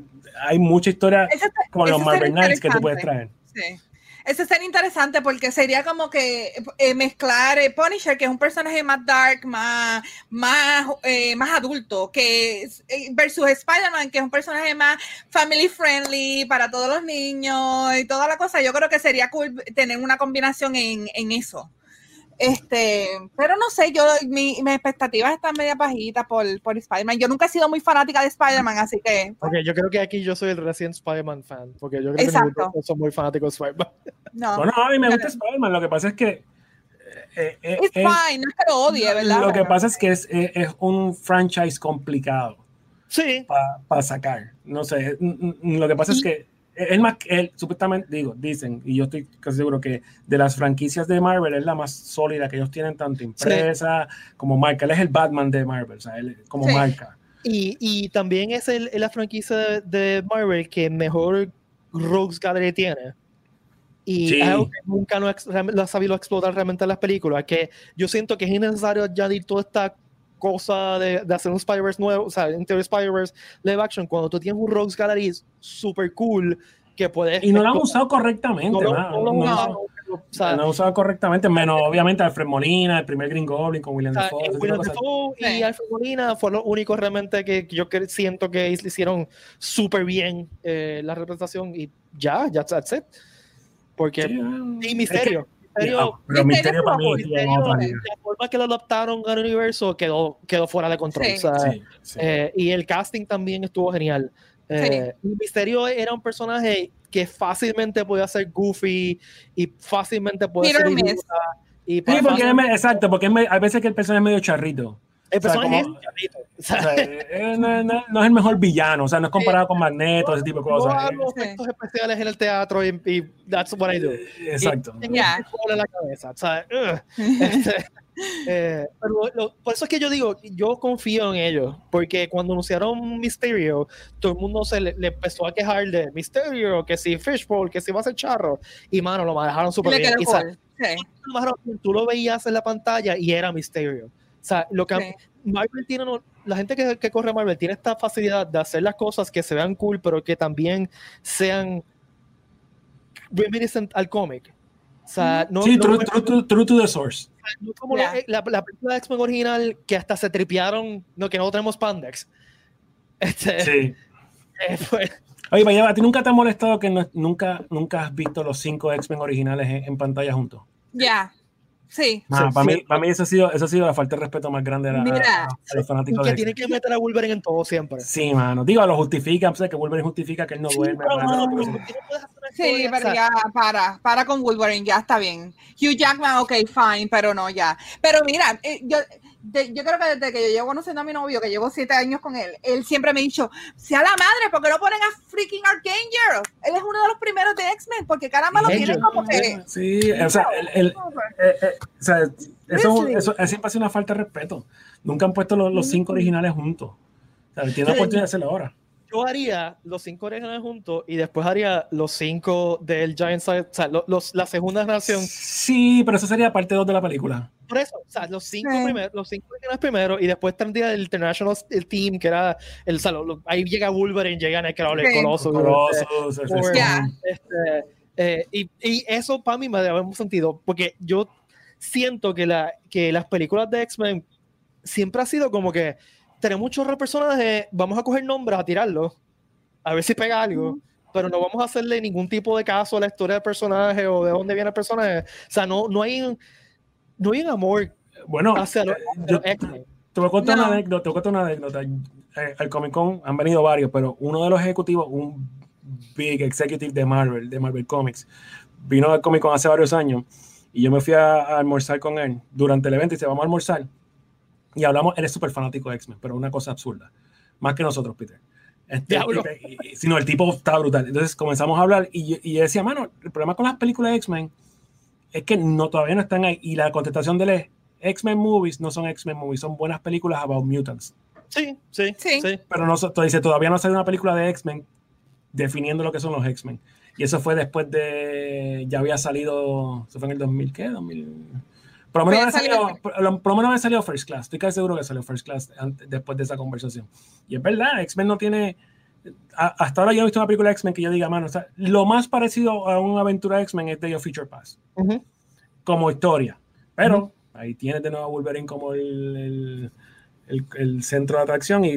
hay mucha historia con los Marvel Knights que tú puedes traer. Sí. Ese sería interesante porque sería como que eh, mezclar eh, Punisher, que es un personaje más dark, más, más, eh, más adulto, que eh, versus Spider-Man, que es un personaje más family friendly para todos los niños y toda la cosa. Yo creo que sería cool tener una combinación en, en eso. Este, pero no sé, yo mi, mis expectativas están media bajitas por, por Spider-Man. Yo nunca he sido muy fanática de Spider-Man, así que. pues, yo creo que aquí yo soy el recién Spider-Man fan, porque yo creo que Exacto. ninguno son muy fanáticos de Spider-Man. *laughs* no. Bueno, a mí me gusta Spider-Man, lo que pasa es que eh, eh, It's es- fine, no es que lo odie, ¿verdad? lo que pasa es que es, es- es un franchise complicado Sí, para sacar. No sé, lo que pasa es que es más, él supuestamente, digo, dicen, y yo estoy casi seguro que de las franquicias de Marvel es la más sólida que ellos tienen, tanto impresa como marca. Él es el Batman de Marvel, o sea, él como Sí. marca. y, y también es el, la franquicia de, Marvel que mejor Rogues Gallery tiene. Y Sí. es algo que nunca realmente lo ha sabido explotar realmente en las películas, que yo siento que es innecesario añadir toda esta cosa de, de hacer un Spider-Verse nuevo, o sea, Interior Spider-Verse live action, cuando tú tienes un Rogues Gallery super cool que puedes... Y no lo han usado correctamente, No no lo han No- usado, o sea, no correctamente, menos obviamente Alfred Molina, el primer Green Goblin con William O sea, Dafoe. cosas. Dafoe y. Alfred Molina fueron los únicos realmente que, yo siento que hic- hicieron súper bien eh, la representación y ya, ya that's it. Porque Sí, ah, y Misterio, es que- Misterio, ah, pero Misterio para mí Misterio, tiene otra liga. la forma que lo adaptaron al universo quedó, quedó fuera de control. Sí. o sea, Sí, sí. eh, y el casting también estuvo genial. Eh, Misterio era un personaje que fácilmente podía ser goofy y fácilmente podía ser idiota, y Sí, porque es me- exacto, porque es hay veces que el personaje es medio charrito. El o sea, personaje como- es eh, no, no- no es el mejor villano, o sea, no es comparado con Magneto, ese tipo de cosas. hago Sí. efectos especiales en el teatro y, y that's what I do. Eh, Exacto. Y en la cabeza, o sea, ugh. *laughs* Este, eh, pero lo- por eso es que yo digo, yo confío en ellos, porque cuando anunciaron Mysterio, todo el mundo se le, le empezó a quejar de Mysterio, que si Fishbowl, que si va a ser charro, y mano, lo manejaron súper bien. Y. Sí. tú lo veías en la pantalla y era Mysterio. O sea, lo que Sí. Marvel tiene, no- la gente que, que corre Marvel tiene esta facilidad de hacer las cosas que se vean cool, pero que también sean reminiscent al cómic. O sea, no, Sí, no- true, true to- true to the source. no como Yeah. la, la- la película de X-Men original que hasta se tripearon, no, que no tenemos pandex. *laughs* Este, Sí. eh, fue- Oye, vaya, ¿a ti nunca te ha molestado que no- nunca, nunca has visto los cinco X-Men originales en, en pantalla juntos? Ya. Sí. Ah, Sí, para, sí. mí, para mí eso ha, sido, eso ha sido la falta de respeto más grande a, la- a- Mira. a los fanáticos que de tiene X-Men. que meter a Wolverine en todo siempre. Sí, mano. Digo, lo justifica, sé que Wolverine justifica que él no Sí, duerme. tú no Sí, pero ya para, para con Wolverine, ya está bien. Hugh Jackman, ok, fine, pero no, ya. Pero mira, eh, yo, de- yo creo que desde que yo llevo conociendo a mi novio, que llevo siete años con él, él siempre me ha dicho, sea la madre, ¿por qué no ponen a freaking Archangel? Él es uno de los primeros de X-Men, porque caramba lo tienen como que... Sí, o sea, el, el- eh, eh, o sea, eso, eso, eso siempre ha sido una falta de respeto. Nunca han puesto los, los cinco originales juntos. O sea, tiene la oportunidad de hacerlo ahora. yo haría los cinco originales juntos y después haría los cinco del Giant Size, o sea, lo- los, la segunda generación. Sí, pero eso sería parte 2 de la película. Por eso, o sea, los cinco Sí. primeros, los cinco originales primero y después tendría el International el Team, que era el, o sea, lo- lo- ahí llega Wolverine, llega. Colossus, Colossus, el- Thor, Ya. este, eh, y, y eso para mí me da mucho sentido, porque yo siento que, la, que las películas de X-Men siempre ha sido como que tenemos muchos personajes, vamos a coger nombres, a tirarlos, a ver si pega algo, pero no vamos a hacerle ningún tipo de caso a la historia del personaje o de dónde viene el personaje. O sea, no, no, hay, un, no hay un amor Bueno, hacia los, eh, yo te voy a contar No. una anécdota. Te voy a contar una anécdota. Eh, al Comic Con han venido varios, pero uno de los ejecutivos, un big executive de Marvel, de Marvel Comics, vino al Comic Con hace varios años y yo me fui a, a almorzar con él durante el evento y se vamos a almorzar y hablamos, él es súper fanático de X-Men, pero una cosa absurda, más que nosotros, Peter. Este, Diablo. y- y- y- si no, el tipo estaba brutal. Entonces comenzamos a hablar y, yo- y yo decía, mano, el problema con las películas de X-Men es que no, todavía no están ahí. Y la contestación de él es, X-Men movies no son X-Men movies, son buenas películas about mutants. Sí, sí, Sí. sí. Pero no, dice, todavía no sale una película de X-Men definiendo lo que son los X-Men. Y eso fue después de, ya había salido, eso fue en el 2000, ¿qué? 2000. Por lo menos había salido, por lo por lo menos había salido First Class. Estoy casi seguro que salió First Class antes- después de esa conversación. Y es verdad, X-Men no tiene, a- hasta ahora yo he visto una película de X-Men que yo diga, mano, o sea, lo más parecido a una aventura X-Men es Day of Future Past, Ujú. como historia. Pero ahí tienes de nuevo a Wolverine como el, el, el- el centro de atracción y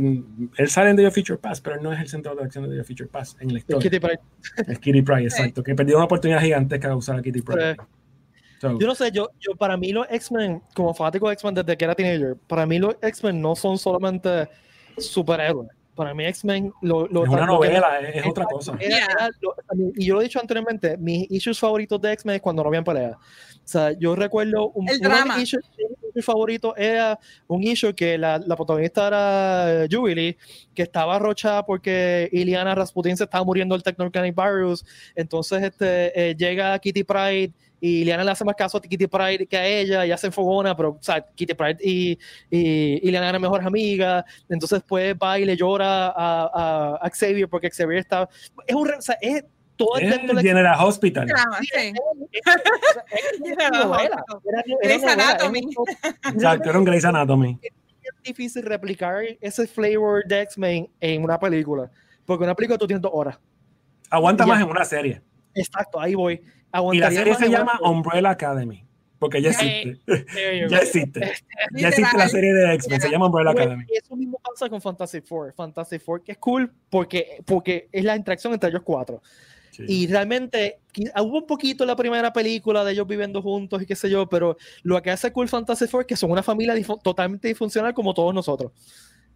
él sale en of Future Past, pero él no es el centro de atracción de of Future Past en la historia. Kitty Pryde. Es Kitty Pryde, *laughs* exacto, que perdió una oportunidad gigantesca de usar a Kitty Pryde. So, Yo no sé, yo, yo para mí los X-Men, como fanático de X-Men desde que era teenager, para mí los X-Men no son solamente superhéroes. Para mí X-Men lo, lo- es una novela, es, es otra cosa. Era- Yeah. era lo- y yo lo he dicho anteriormente, mis issues favoritos de X-Men es cuando no habían pelea. O sea, yo recuerdo un, El drama. issues, mi favorito era un issue que la, la protagonista era Jubilee, que estaba rochada porque Iliana Rasputin se estaba muriendo del Technorganic Virus. Entonces este, eh, llega Kitty Pride y Iliana le hace más caso a Kitty Pride que a ella, y hace fogona, pero o sea, Kitty Pride y, y Iliana eran mejores amigas. Entonces después va y le llora a, a- a Xavier porque Xavier está. Es un. re- O sea, es todo el Es dentro de el General Hospital. *laughs* Era Grey's Anatomy. Exacto, era un Grey's Anatomy. es difícil replicar ese flavor de X-Men en una película. Porque una película tú tienes dos horas. Aguanta más en una serie. Exacto, ahí voy. Y la serie se llama Umbrella Academy. Porque ya existe. Ya existe. *laughs* Ya existe la serie de X-Men. Se llama Umbrella Pues, Academy. Eso mismo pasa con Fantasy Four. Fantasy Four que es cool porque, porque es la interacción entre ellos cuatro. Sí. Y realmente hubo un poquito en la primera película de ellos viviendo juntos y qué sé yo, pero lo que hace cool Fantasy Four es que son una familia totalmente disfuncional como todos nosotros.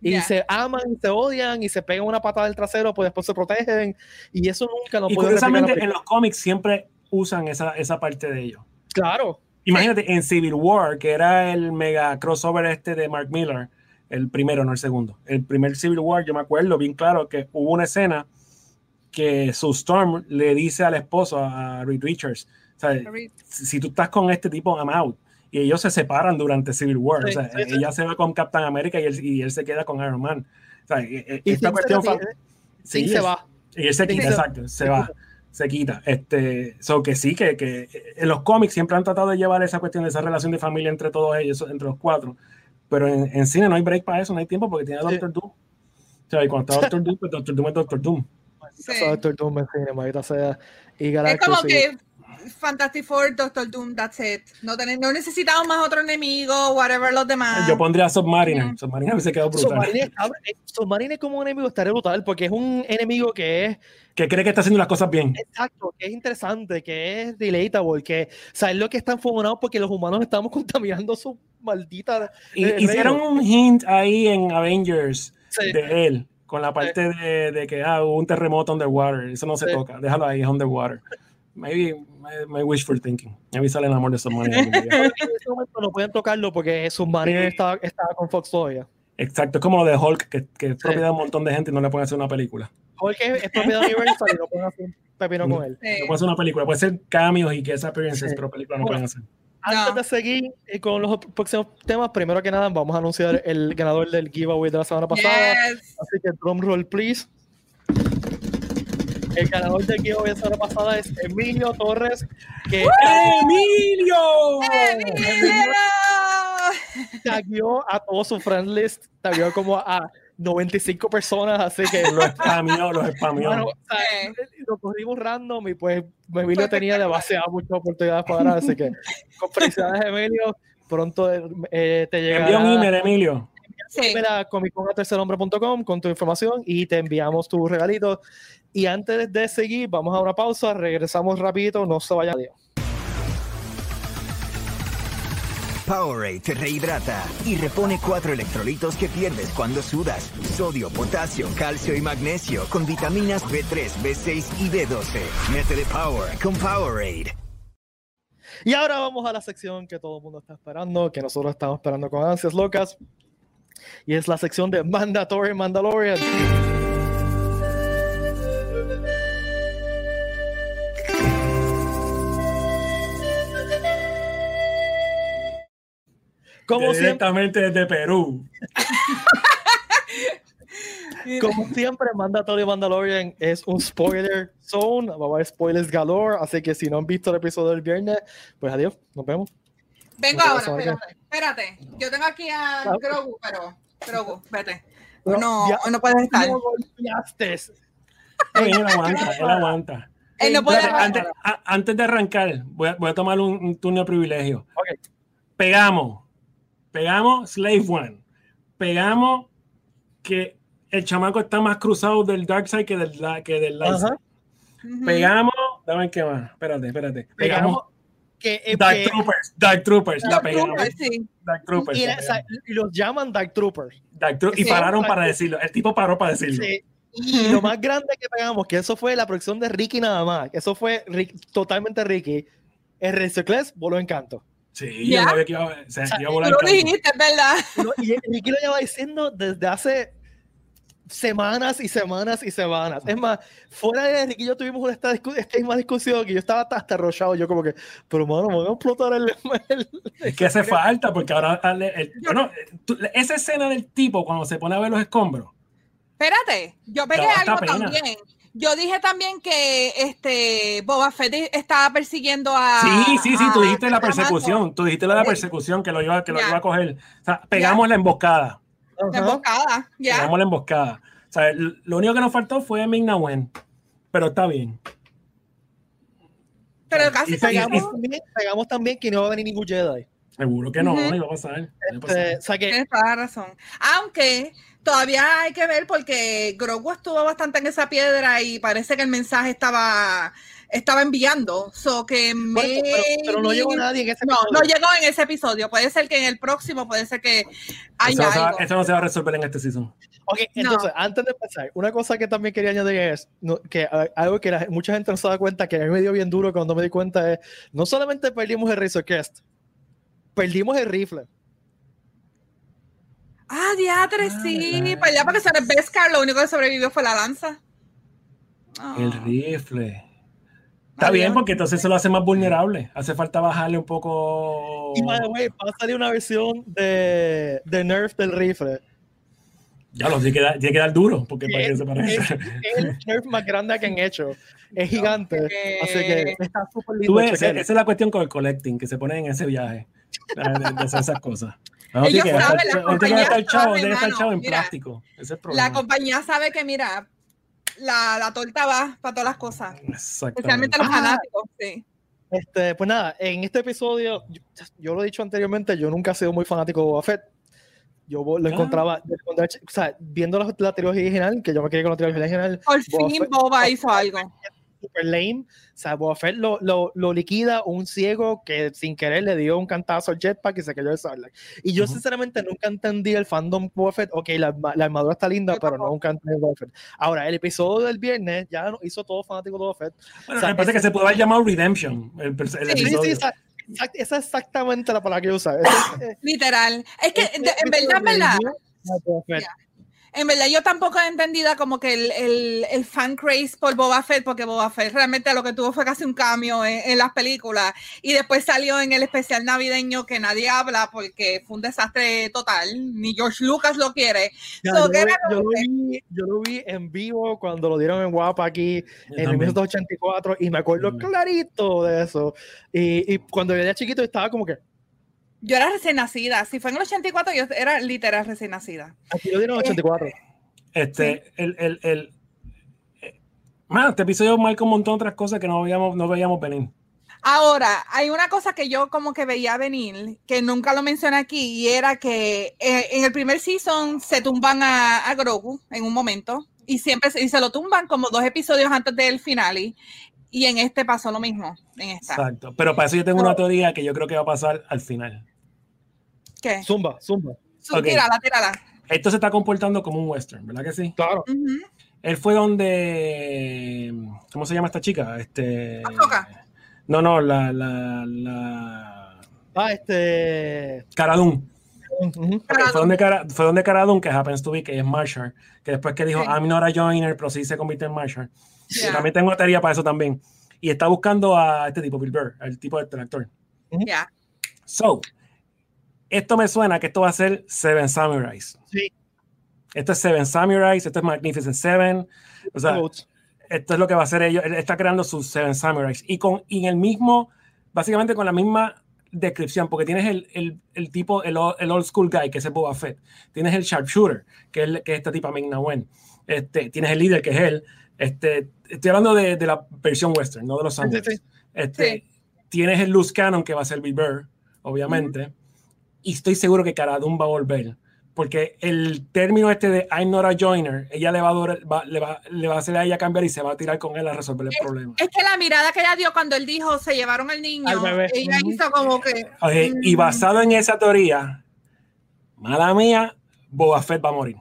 Y Ya. se aman, y se odian y se pegan una patada del trasero, pues después se protegen. Y eso nunca lo y puede curiosamente en los cómics siempre usan esa, esa parte de ellos. Claro. Imagínate en Civil War, que era el mega crossover este de Mark Miller, el primero, no el segundo. El primer Civil War, yo me acuerdo bien claro que hubo una escena que su Storm le dice al esposo, a Reed Richards, o sea, si tú estás con este tipo, I'm out. Y ellos se separan durante Civil War. Sí, o sea, sí, sí. ella se va con Captain America y él, y él se queda con Iron Man. O sea, e- e- Y esta cuestión... se, fa- se es- va. y él se quita, exacto, se va, se quita. Este, so que sí, que, que en los cómics siempre han tratado de llevar esa cuestión de esa relación de familia entre todos ellos, entre los cuatro. Pero en, en cine no hay break para eso, no hay tiempo porque tiene a Sí. Doctor Doom. O sea, y cuando está Doctor Doom, pues Doctor Doom es Doctor Doom. Sí. Doctor Doom en cine, sea. Y Es Galactus. como y- que Fantastic Four, Doctor Doom, that's it. No, ten- no necesitamos más otro enemigo, whatever los demás. Yo pondría a Submariner. Ujú. Submariner se quedó brutal. Submarine, cabrón, eh, Submarine como un enemigo estaría brutal porque es un enemigo que es Que cree que está haciendo las cosas bien. exacto, que es interesante, que es relatable, que sabes lo que están fumonados porque los humanos estamos *laughs* contaminando su maldita Y, eh, hicieron un hint ahí en Avengers Sí. de él, con la parte de, de que ah, hubo un terremoto underwater. Eso no se Sí. toca. Déjalo ahí, es underwater. Maybe my, wishful thinking. Maybe sale el amor de Submariner. *laughs* en ese momento no pueden tocarlo porque Submarine estaba, estaba con Fox todavía. Exacto, es como lo de Hulk, que, que es propiedad de un montón de gente y no le pueden hacer una película. Porque es, es propiedad de Universal y no pueden hacer un pepino con él. Sí. No pueden hacer una película, puede ser cameos y que esas appearances, Sí. pero películas no Bueno. pueden hacer. Antes No. de seguir eh, con los próximos temas, primero que nada vamos a anunciar el ganador del giveaway de la semana pasada. Yes. Así que drum roll, please. El ganador del giveaway de la semana pasada es Emilio Torres, que ¡Emilio! ¡Emilio! tagueó a todo su friend list, tagueó como a 95 personas, así que Los spamió, los spamió. bueno, o sea, lo cogimos random y pues Emilio tenía demasiadas muchas oportunidades para ganar, así que con felicidades Emilio, pronto eh, te llegará Envió un email, Emilio. Sí. a comiccon.tercerhombre.com con tu información y te enviamos tu regalito. Y antes de seguir, vamos a una pausa, regresamos rapidito, no se vayan. Powerade te rehidrata y repone cuatro electrolitos que pierdes cuando sudas. Sodio, potasio, calcio y magnesio con vitaminas B3, B6 y B12. Métele Power con Powerade. Y ahora vamos a la sección que todo el mundo está esperando, que nosotros estamos esperando con ansias locas. Y es la sección de Mandatory Mandalorian. Como siempre, Directamente desde Perú. *laughs* como siempre, Mandatory Mandalorian es un spoiler zone. Va a haber spoilers galore. Así que si no han visto el episodio del viernes, pues adiós, nos vemos. Vengo ahora, espérate, espérate. Yo tengo aquí a Ah. Grogu, pero Grogu, vete. No, No, ya- no puedes estar. No él aguanta, él aguanta. Él no puede antes, a- antes de arrancar, voy a, voy a tomar un, un turno de privilegio. Ok. Pegamos, pegamos Slave One, pegamos que el chamaco está más cruzado del Dark Side que del, que del Light. Side. Pegamos, dame qué más, espérate, espérate. Pegamos, Pegamos que, eh, Dark que- Troopers, Dark Troopers, la Dark pegamos. Troopers, sí. Dark Troopers. y, o sea, los llaman Dark Troopers. Dark Tro- y pararon para decirlo. El tipo paró para decirlo. Sí. Y lo más grande que pegamos, que eso fue la producción de Ricky nada más, que eso fue Rick- totalmente Ricky. El Reciclés voló encanto. Sí, ¿Ya? yo sabía que iba, a- o sea, sea, iba a Tú volar lo dijiste, es verdad. Y Ricky lo lleva diciendo desde hace semanas y semanas y semanas. Es más, fuera de Ricky y yo tuvimos esta, esta misma discusión que yo estaba hasta, hasta arrochado. Yo como que, pero mano, me voy a explotar el... el- *laughs* Es que hace falta, porque ahora. el- el- bueno, tú- esa escena del tipo cuando se pone a ver los escombros. Espérate, yo pegué algo pena. también. Yo dije también que este Boba Fett estaba persiguiendo a. Sí, sí, sí, tú dijiste la a persecución. Tú dijiste la de la Sí. persecución que lo iba, que lo iba a coger. O sea, pegamos la emboscada. La emboscada, ya. Pegamos la emboscada. O sea, lo único que nos faltó fue Ming-Na Wen. Pero está bien. Pero casi pegamos. Pegamos también, pegamos también que no va a venir ningún Jedi. Seguro que no, no iba a pasar. no iba a pasar. Este, o sea que Tienes toda la razón. Aunque todavía hay que ver porque Grogu estuvo bastante en esa piedra y parece que el mensaje estaba estaba enviando. So que eso, pero, pero no llegó nadie en ese No, episodio. no llegó en ese episodio. Puede ser que en el próximo, puede ser que Eso haya no, se va, algo. eso no se va a resolver en este season. Ok, No. entonces, antes de empezar, una cosa que también quería añadir es no, que a- algo que la- mucha gente no se da cuenta, que a mí me dio bien duro cuando me di cuenta es, no solamente perdimos el Razorcast, perdimos el rifle. Ah, diatre, Ah, sí. verdad. Pues ya porque se el Beskar, lo único que sobrevivió fue la lanza. Ah. El rifle. Está Ah, bien, porque entonces se lo hace más vulnerable. Hace falta bajarle un poco. Y by the way, va a salir una versión de, de Nerf del rifle. Ya lo tiene que dar, tiene que dar duro, porque para que Es, se parezca. es el Nerf más grande que han hecho. Es gigante. Así que está súper lindo. Tú ves, esa, es la cuestión con el collecting, que se ponen en ese viaje. De, de- de hacer esas cosas. No, Ellos que gastar- saben, la compañía chavo, sabe, tiene que gastar mano. chavo en Mira, plástico. Ese es el La problema. compañía sabe que, mira, la, la torta va para todas las cosas. Especialmente los Ah. fanáticos, sí. Este, pues nada, en este episodio, yo, yo lo he dicho anteriormente, yo nunca he sido muy fanático de Boba Fett. Yo bo- lo Ah. encontraba, yo encontraba- o sea, viendo la, la trilogía original, que yo me quedé con la trilogía original, Por Boba fin Fett- Boba hizo algo. Super lame. O sea, Boba Fett lo, lo, lo liquida un ciego que sin querer le dio un cantazo al jetpack y se cayó el Sarlacc. Y yo, Ujú. sinceramente, nunca entendí el fandom Boba Fett. Ok, la, la armadura está linda, pero tampoco. nunca entendí Boba Fett. Ahora, el episodio del viernes ya no- hizo todo fanático de Boba Fett. Bueno, o sea, me parece ese- que se puede haber llamado Redemption. El, el Sí, Sí, sí, episodio. esa, exact- esa es exactamente la palabra que yo usaba. Ese- eh, Literal. Es que, este de- en verdad, en verdad, en verdad, yo tampoco he entendido como que el, el, el fan craze por Boba Fett, porque Boba Fett realmente lo que tuvo fue casi un cambio en, en las películas. Y después salió en el especial navideño que nadie habla porque fue un desastre total. Ni George Lucas lo quiere. Ya, So, yo, que lo yo lo vi, yo lo vi en vivo cuando lo dieron en Guapa aquí Yo en el también. 1984 y me acuerdo clarito de eso. Y, y cuando yo era chiquito estaba como que, Yo era recién nacida. Si fue en el 84, yo era literal recién nacida. aquí lo dieron en 84. Este, el, el, el, eh, mano, este episodio marca un montón de otras cosas que no veíamos, no veíamos venir. Ahora, hay una cosa que yo como que veía venir, que nunca lo mencioné aquí, y era que eh, en el primer season se tumban a, a Grogu en un momento, y siempre se, y se lo tumban como dos episodios antes del finale, y en este pasó lo mismo, en esta. Exacto. Pero para eso yo tengo una teoría que yo creo que va a pasar al final. ¿Qué? Zumba, zumba. Su- ok. Tírala, tírala. Esto se está comportando como un western, ¿verdad que sí? Claro. Él fue donde. ¿Cómo se llama esta chica? Este. No, no, la. la, la Ah, este. Cara Dune. ujú. Ok, fue, donde Cara, fue donde Cara Dune, que happens to be, que es Marshall, que después que dijo, Sí. I'm not a joiner, pero sí se convierte en Marshall. Y Ya, también tengo teoría para eso también. Y está buscando a este tipo, Bill Burr, el tipo de este actor. ya. So, esto me suena que esto va a ser Seven Samurais. Sí. Esto es Seven Samurais, esto es Magnificent Seven. O sea, esto es lo que va a hacer ellos. Él está creando sus Seven Samurais. Y con y en el mismo, básicamente con la misma descripción, porque tienes el, el, el tipo, el, old school guy, que es el Boba Fett. Tienes el sharpshooter, que es, que es este tipo Ming. Este, tienes el líder, que es él. Este, estoy hablando de, de la versión western, no de los sí. Este, Tienes el Luz Cannon que va a ser Bill Burr, obviamente. Y estoy seguro que Cara Dune va a volver. Porque el término este de I'm not a joiner, ella le va a, durar- va- le va, le va a hacer a ella cambiar y se va a tirar con él a resolver el problema. Es que la mirada que ella dio cuando él dijo se llevaron al niño, ella hizo como que. Y mm, basado en esa teoría, mala mía, Boba Fett va a morir.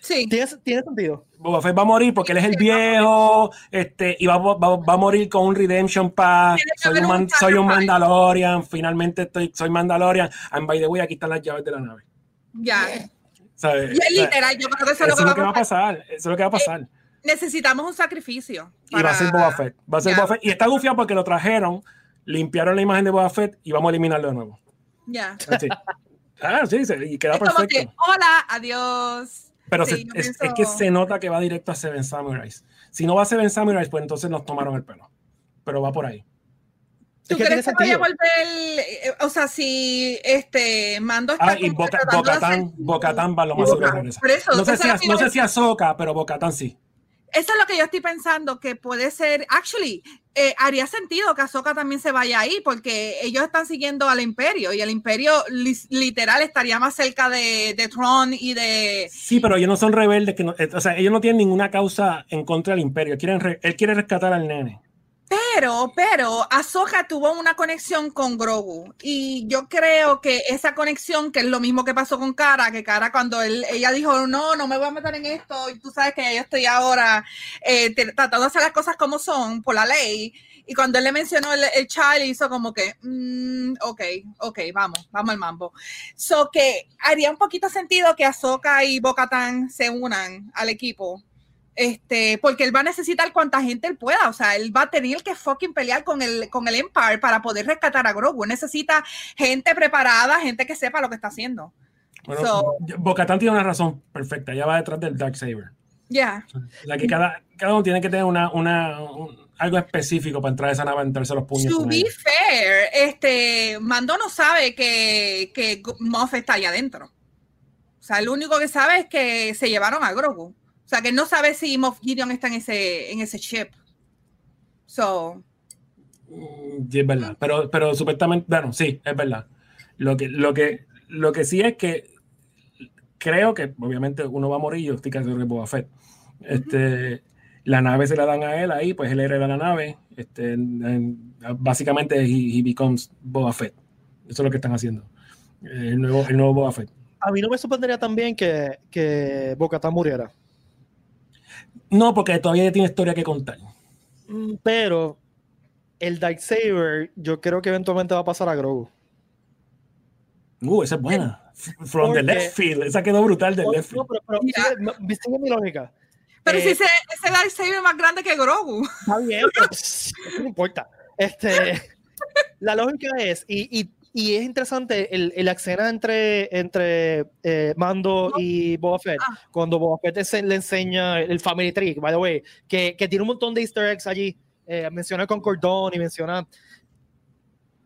Sí. ¿Tiene, tiene sentido. Boba Fett va a morir porque él es el viejo, este, y va, va- va a morir con un Redemption Pass. Soy un, un man- soy un sacrifice. Mandalorian, finalmente estoy, soy Mandalorian. And by the way, aquí están las llaves de la nave. Ya. ¿Sabes? Y es literal, yo creo que eso Eso es lo que va a pasar. pasar. Eso es lo que va a pasar. Necesitamos un sacrificio. Y va a ser Boba Fett. Va a ser Ya. Boba Fett. Y está gufiado porque lo trajeron, limpiaron la imagen de Boba Fett y vamos a eliminarlo de nuevo. Ya. Así. Ah, sí, sí, y queda Es como perfecto. que, hola, adiós. Pero Sí, se- yo es, pienso- es que se nota que va directo a Seven Samurais. Si no va a Seven Samurais, pues entonces nos tomaron el pelo. Pero va por ahí. ¿Tú crees que vaya a volver? eh, O sea, si este Mando está Ah, y Boca- Bocatán, Bocatán va lo más seguro regresa. Por eso, No sé si, a- no sé si Ahsoka, pero Bocatán sí. Eso es lo que yo estoy pensando, que puede ser, actually, eh, haría sentido que Ahsoka también se vaya ahí, porque ellos están siguiendo al Imperio, y el Imperio li- literal estaría más cerca de, de Tron y de... Sí, pero ellos no son rebeldes. Que no- eh, o sea, ellos no tienen ninguna causa en contra del imperio. Quieren re- él quiere rescatar al nene. Pero, pero, Ahsoka tuvo una conexión con Grogu, y yo creo que esa conexión, que es lo mismo que pasó con Cara, que Cara cuando él, ella dijo, no, no me voy a meter en esto, y tú sabes que yo estoy ahora eh, tratando de hacer las cosas como son, por la ley, y cuando él le mencionó el, el child, hizo como que, mm, ok, ok, vamos, vamos al mambo. So que haría un poquito sentido que Ahsoka y Bo-Katan se unan al equipo. Este, porque él va a necesitar cuanta gente él pueda, o sea, él va a tener que fucking pelear con el, con el Empire para poder rescatar a Grogu. Él necesita gente preparada, gente que sepa lo que está haciendo. Bueno, So- Bocatán tiene una razón perfecta. Ella va detrás del Darksaber. Ya, O sea, que cada, cada uno tiene que tener una, una, un- algo específico para entrar a esa nave, entrarse los puños. to be ella. fair, este, Mando no sabe que, que Moff está allá adentro. O sea, lo único que sabe es que se llevaron a Grogu. O sea, que no sabe si Moff Gideon está en ese, en ese ship. So, Mm, Sí, es verdad. Pero, pero supuestamente, bueno, sí, es verdad. Lo que, lo que, lo que sí es que creo que obviamente uno va a morir, yo estoy casi seguro que Boba Fett. Este, La nave se la dan a él ahí, pues él hereda la nave. Este, en- en- básicamente, he, he becomes Boba Fett. Eso es lo que están haciendo. El nuevo, el nuevo Boba Fett. A mí no me sorprendería también que, que Bocatán muriera. No, porque todavía tiene historia que contar. Mm, Pero el Darksaber, yo creo que eventualmente va a pasar a Grogu. Uh, esa es buena. From the Porque- left field. Esa quedó brutal del No, left field. no, pero, pero no, sigue mi lógica. pero Eh, si ese, ese lightsaber es más grande que Grogu. Está bien, pero *laughs* no importa. Este, *laughs* la lógica es, y, y, y es interesante el, el la escena entre, entre eh, Mando y Boba Fett, Ah. cuando Boba Fett se- le enseña el Family Tree, by the way, que, que tiene un montón de easter eggs allí, eh, menciona con Cordón y menciona...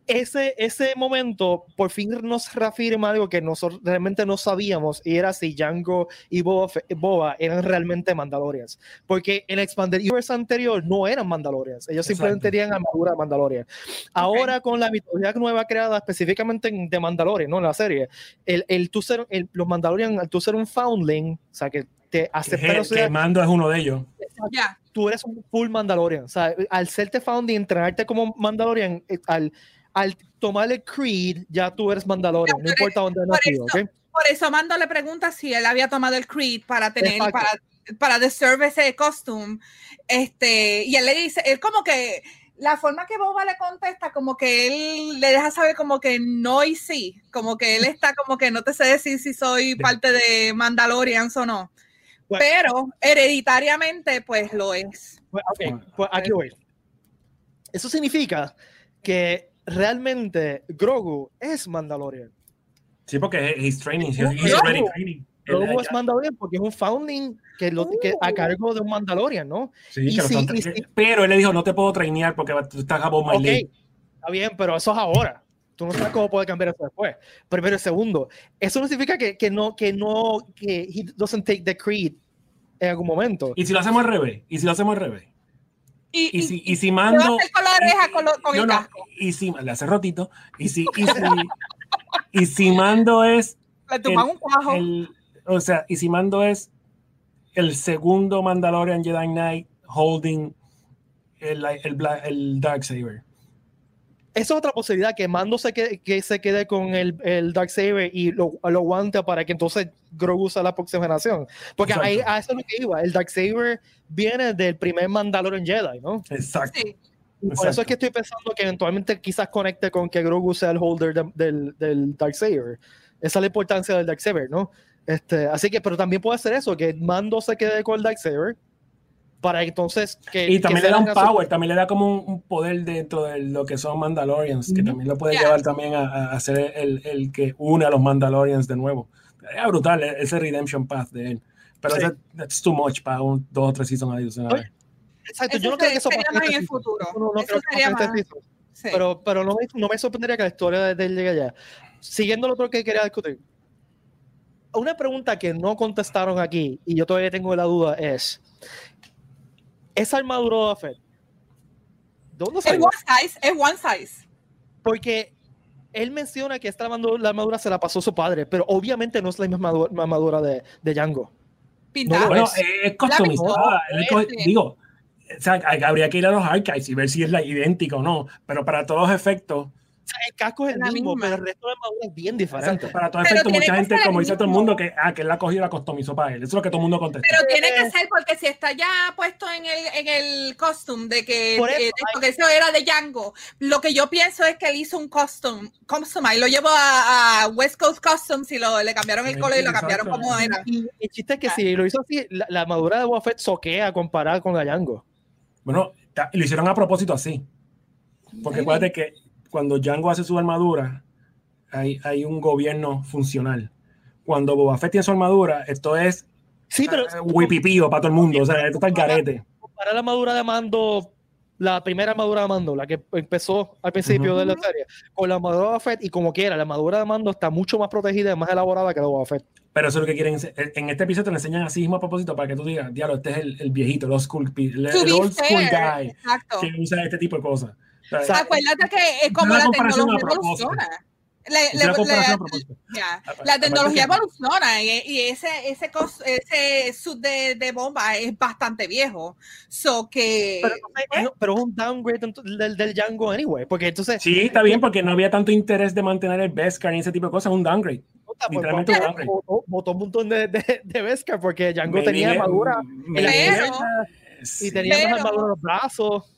Ese, ese momento por fin nos reafirma algo que nosotros realmente no sabíamos y era si Django y Boba, Boba eran realmente Mandalorians porque en el Expanded Universe anterior no eran Mandalorians, ellos simplemente Exacto. tenían armadura de Mandalorian. Ahora con la mitología nueva creada específicamente en- de Mandalorian, ¿no? En la serie, el, el, tú ser, el- los Mandalorian, al tú ser un foundling, o sea, que te Que, aceptan, o que sea, Mando es uno de ellos. Ya. tú eres un full Mandalorian, o sea, al serte founding, entrenarte como Mandalorian, eh, al, al tomar el creed, ya tú eres Mandalorian, no por importa dónde nacido, eso- ¿ok? Por eso Mando le pregunta si él había tomado el Creed para tener, Exacto. para, para deserve ese costume. Este, y él le dice, él como que la forma que Boba le contesta, como que él le deja saber como que no y sí, como que él está como que no te sé decir si soy parte de Mandalorians o no. Bueno. Pero hereditariamente, pues lo es. Pues, ok, pues aquí voy. Eso significa que realmente Grogu es Mandalorian. Sí, porque he's training. He's already training. Grogu es Mandalorian porque es un founding que, lo, que a cargo de un Mandalorian, ¿no? Sí, y y Pero él le dijo, no te puedo trainear porque tú estás above my Ok, league. está bien, pero eso es ahora. Tú no sabes cómo puede cambiar eso después. Primero y segundo, eso no significa que, que no, que no, que he doesn't take the creed en algún momento. ¿Y si lo hacemos al revés? ¿Y si lo hacemos al revés? Y, Y si, y si ¿qué mando. con la oreja con, lo- con No, el no, casco? y si le hace rotito. Y si, y si, y si mando es Le tumban un cuajo. el, o sea, y si Mando es el segundo Mandalorian Jedi Knight holding el, el, el Darksaber. Esa es otra posibilidad, que Mando se quede, que se quede con el, el Darksaber y lo, lo aguante para que entonces Grogu sea la próxima generación. Porque ahí, a eso es lo que iba. El Darksaber viene del primer Mandalorian Jedi, ¿no? Exacto. Sí. Por eso es que estoy pensando que eventualmente quizás conecte con que Grogu sea el holder de- del, del Darksaber. Esa es la importancia del Darksaber, ¿no? Este, así que, pero también puede ser eso, que Mando se quede con el Darksaber para entonces que... Y también que le da un power, también le da como un, un poder dentro de lo que son Mandalorians, que Ujú. también lo puede Ya. llevar también a, a ser el, el que une a los Mandalorians de nuevo. Es brutal e- ese redemption path de él. Pero Sí. ese- that's too much para un, dos o tres seasons adicionales. Exacto, Eso yo no creo que eso pase más este en el futuro. No, creo que este más-. Sí. Pero, pero no, me, no me sorprendería que la historia de él llegue allá. Siguiendo lo otro que quería discutir. Una pregunta que no contestaron aquí, y yo todavía tengo la duda, es: ¿esa armadura de Fett? ¿De dónde es salió? one size, es one size. Porque él menciona que esta armadura, la armadura se la pasó su padre, pero obviamente no es la misma armadura, de, de Django. Pintada. No, Bueno, es- es customizada. Misma. Digo, o sea, habría que ir a los archives y ver si es la idéntica o no, pero para todos los efectos, sea, el casco es el La mismo, misma. pero el resto de armadura es bien diferente. exacto, para todos los Pero efectos, tiene mucha gente, como dice todo el mundo, que, ah, que él la cogió y la customizó para él. Eso es lo que todo el mundo contesta. Pero tiene Eh, que ser porque si está ya puesto en el, en el costume de que, Por eh, eso de esto, que eso era de Django, lo que yo pienso es que él hizo un custom, custom y lo llevó a, a West Coast Customs y lo, le cambiaron el Sí, color y lo cambiaron exacto. como era. Y el chiste es que Ah. si lo hizo así, la, la armadura de Boba Fett soquea comparada con la Django. Bueno, lo hicieron a propósito así. Porque acuérdate que cuando Django hace su armadura, hay, hay un gobierno funcional. Cuando Boba Fett tiene su armadura, esto es Sí, pero eh, huipipío para todo el mundo. O sea, esto está el garete. comparar la armadura de Mando, la primera armadura de Mando, la que empezó al principio de la serie, con la armadura de Boba Fett, y como quiera, la armadura de Mando está mucho más protegida y más elaborada que la de Boba Fett. Pero eso es lo que quieren. En este episodio te lo enseñan así mismo a propósito para que tú digas, diablo, este es el, el viejito, el old school, el, el old school guy Exacto. que usa este tipo de cosas. O sea, Acuérdate que es como una la tecnología evoluciona. La tecnología evoluciona y, y ese, ese, cos- ese suit de, de bomba es bastante viejo. So que Pero, pero es un downgrade del, del Django anyway, porque entonces... Sí, está bien, porque no había tanto interés de mantener el Beskar y ese tipo de cosas, un downgrade. pues, literalmente un downgrade. botó, botó un montón de, de, de Beskar porque Django Maybe tenía armadura y tenía más armadura en los brazos.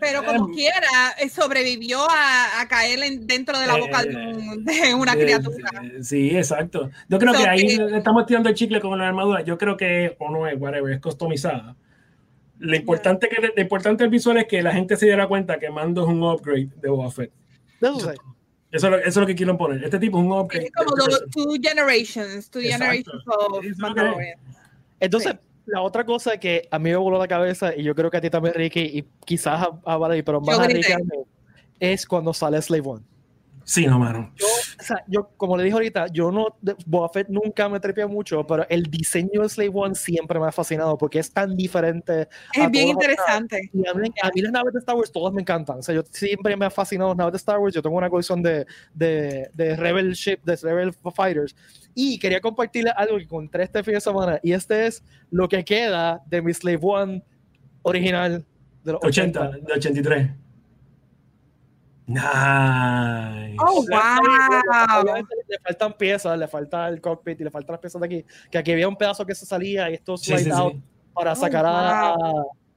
Pero como Em, quiera, eh, sobrevivió a, a caer en- dentro de la boca de, un- de una Eh, criatura. eh, Sí, exacto. Yo creo So que ahí que- estamos tirando el chicle con la armadura. Yo creo que, o no es, whatever, es customizada. Lo importante, que, lo importante del visual es que la gente se diera cuenta que Mando es un upgrade de Boba Fett. Eso. Eso es lo, eso es lo que quieren poner. Este tipo es un upgrade. Es como este los person. two generations, two generations of es. Entonces, Sí. La otra cosa que a mí me voló la cabeza, y yo creo que a ti también, Ricky, y quizás a, a Valerie, pero más Yo a. Ricky, es cuando sale Slave One. Sí, no, mano. Yo, o sea, yo, como le dije ahorita, yo no, de- Boba Fett nunca me trepea mucho, pero el diseño de Slave One siempre me ha fascinado porque es tan diferente. Es bien interesante. Y a mí, a mí las naves de Star Wars todas me encantan. O sea, yo siempre me ha fascinado las naves de Star Wars. Yo tengo una colección de, de, de Rebel Ship, de Rebel Fighters. Y quería compartirle algo que encontré este fin de semana. Y este es lo que queda de mi Slave One original de los 80, 80. de 83. Nice. Oh, wow. Obviamente le faltan piezas, le falta el cockpit y le faltan las piezas de aquí. Que aquí había un pedazo que se salía y esto Sí, slide sí, out sí. para Oh, sacar a,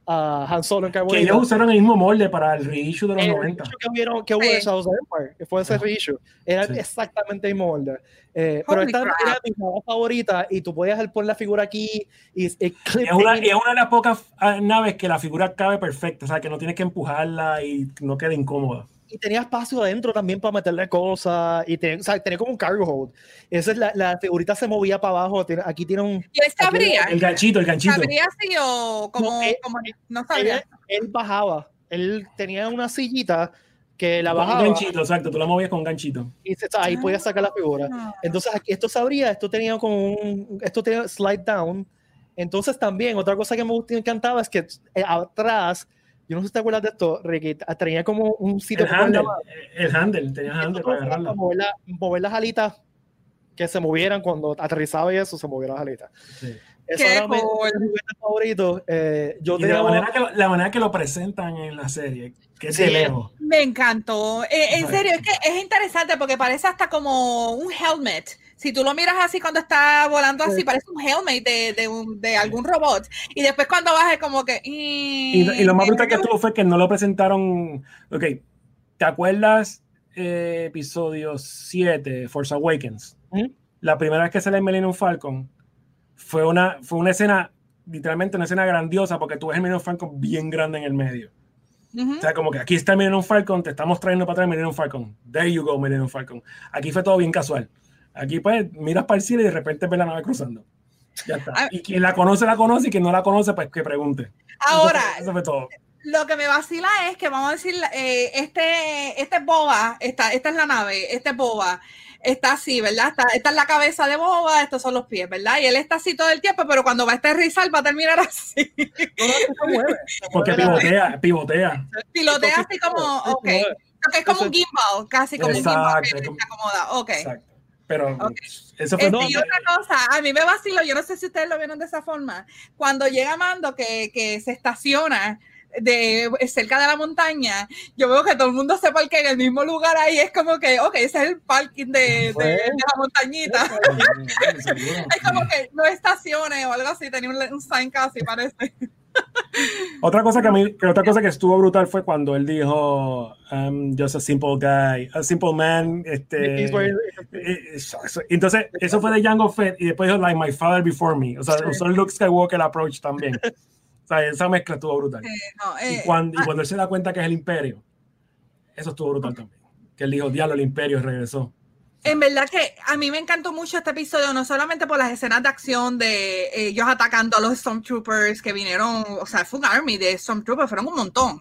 a Han Solo en Que ellos usaron el mismo molde para el reissue de los El 90. reissue que hubieron, que hubo Sí. en Shadows of Empire, que fue ese reissue, era Sí. exactamente el mismo molde. Eh, pero esta crap. era mi nave favorita y tú podías poner la figura aquí y, y clip Es una, es una de las pocas ah, naves que la figura cabe perfecta, o sea, que no tienes que empujarla y no queda incómoda. Y tenía espacio adentro también para meterle cosas y ten- o sea, tenía como un cargo hold. Esa es la, la figurita se movía para abajo. tiene- aquí tiene un ¿Y él sabría? El ganchito, el ganchito. ¿Sabría así o como, No, eh, como no sabría? él, él bajaba. Él tenía una sillita que la Con un bajaba ganchito, exacto, tú la movías con un ganchito. y se- ahí podía sacar la figura. Ah. Entonces aquí esto sabría, esto tenía como un, esto tenía slide down Entonces también, otra cosa que me encantaba es que eh, atrás, yo no sé si te acuerdas de esto, Ricky, tenía como un sitio el handle, el handle, tenía handle para agarrarla. Mover, la, mover, las alitas que se movieran cuando aterrizaba y eso, se movieran las alitas. Sí. Eso Qué era mi juguete favorito. Eh, yo Y de la manera, que lo, la manera que lo presentan en la serie, que es Sí. lejos. Me encantó. Eh, en serio, es que es interesante porque parece hasta como un helmet. Si tú lo miras así cuando está volando así, Sí. parece un helmet de, de, un- de algún robot. Y después cuando baja es como que... Y, y lo más brutal que estuvo fue que no lo presentaron. Ok, ¿te acuerdas eh, episodio 7, Force Awakens? Ujú. La primera vez que sale Millennium Falcon fue una, fue una escena, literalmente una escena grandiosa, porque tú ves el Millennium Falcon bien grande en el medio. Ujú. O sea, como que aquí está Millennium Falcon, te estamos trayendo para atrás Millennium Falcon. There you go, Millennium Falcon. Aquí fue todo bien casual. Aquí pues miras para el cielo y de repente ves la nave cruzando. Ya está. Ah. Y quien la conoce, la conoce, y quien no la conoce, pues que pregunte. Ahora, Eso fue, eso fue todo. lo que me vacila es que vamos a decir, eh, este, este es Boba, esta, esta es la nave, este es Boba, está así, ¿verdad? Está, esta es la cabeza de Boba, estos son los pies, ¿verdad? Y él está así todo el tiempo, pero cuando va a aterrizar va a terminar *laughs* así. No, no, se mueve. se Porque pivotea, pivotea. Pilotea Entonces, así como, ok. es como un gimbal, casi como un gimbal que Exacto. se acomoda. Ok. Exacto. Pero eso fue Este, todo. y otra cosa, a mí me vacilo, yo no sé si ustedes lo vieron de esa forma, cuando llega Mando que, que se estaciona de cerca de la montaña, yo veo que todo el mundo se parquea en el mismo lugar ahí, es como que, ok, ese es el parking de, de- Fue. de la montañita. *laughs* Es como que no estaciones o algo así, tenía un, un sign casi, parece. Otra cosa que a mí, que otra cosa que estuvo brutal fue cuando él dijo, I'm just a simple guy, a simple man. Este, eh, entonces, eso fue de Jango Fett y después dijo, like my father before me. O sea, Sí. usó el Luke Skywalker approach también. *laughs* o sea, esa mezcla estuvo brutal. Eh, no, Y eh, cuando, y cuando él se da cuenta que es el imperio, eso estuvo brutal también. Que él dijo, diablo, el imperio regresó. En verdad que a mí me encantó mucho este episodio, no solamente por las escenas de acción de eh, ellos atacando a los Stormtroopers que vinieron, o sea, fue un army de Stormtroopers, fueron un montón.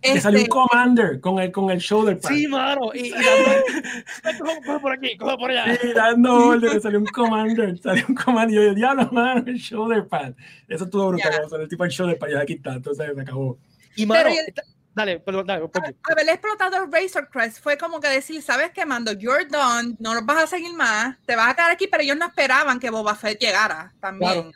Que salió un Este, commander con el, con el shoulder pad. Sí, mano. Y, y *laughs* dando- coge, por aquí, coge por allá. Sí, dando órdenes, salió un commander, salió un commander, y yo, diablo, mano, el shoulder pad. Eso estuvo brutal, Ya. cuando salió el tipo el shoulder pad, ya aquí está, entonces se acabó. Y mano, Pero dale, perdón, dale, poquito. haber explotado el Razor Crest fue como que decir, ¿sabes qué, Mando? You're done, no nos vas a seguir más, te vas a quedar aquí, pero ellos no esperaban que Boba Fett llegara también.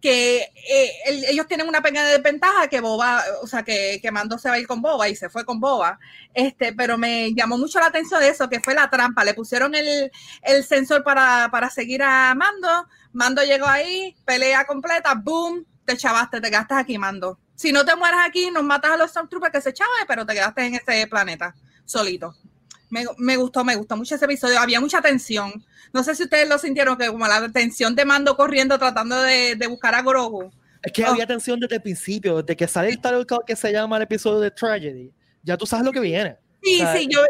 Que eh, el- ellos tienen una pequeña desventaja que Boba, o sea, que, que Mando se va a ir con Boba y se fue con Boba, este, pero me llamó mucho la atención de eso, que fue la trampa. Le pusieron el, el sensor para, para seguir a Mando, Mando llegó ahí, pelea completa, boom, te chavaste, te quedaste aquí, Mando. Si no te mueres aquí, nos matas a los Stormtroopers que se echaban, pero te quedaste en ese planeta solito. Me, me gustó, me gustó mucho ese episodio. Había mucha tensión. No sé si ustedes lo sintieron, que como la tensión de mando corriendo tratando de, de buscar a Grogu. Es que Oh. había tensión desde el principio, desde que sale el card que se llama el episodio de Tragedy. Ya tú sabes lo que viene. Sí, sí, yo,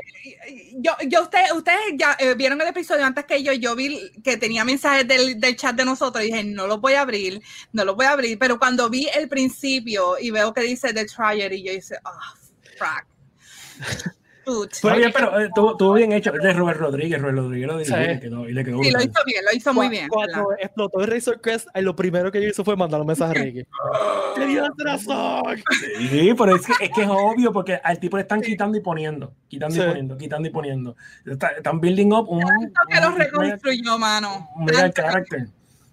yo, yo ustedes, ustedes ya eh, vieron el episodio antes que yo, yo vi que tenía mensajes del, del chat de nosotros y dije, no lo voy a abrir, no lo voy a abrir, pero cuando vi el principio y veo que dice The Tragedy, yo dice, ah, frack. Está bien, pero eh, estuvo, bien hecho. Es de Robert Rodríguez, Robert Rodríguez lo dirigió Sí. y le quedó, y le quedó Sí, lo hizo bien, lo hizo muy bien. Cuando explotó el Razor Crest, eh, lo primero que yo hizo fue mandar un mensaje a Ricky. ¡Quería hacer razón! Sí, pero es que, es que es obvio porque al tipo le están quitando y poniendo, quitando Sí. y poniendo, quitando y poniendo. Está- están building up un, Tanto que lo reconstruyó, mano. un mega Tanto. character.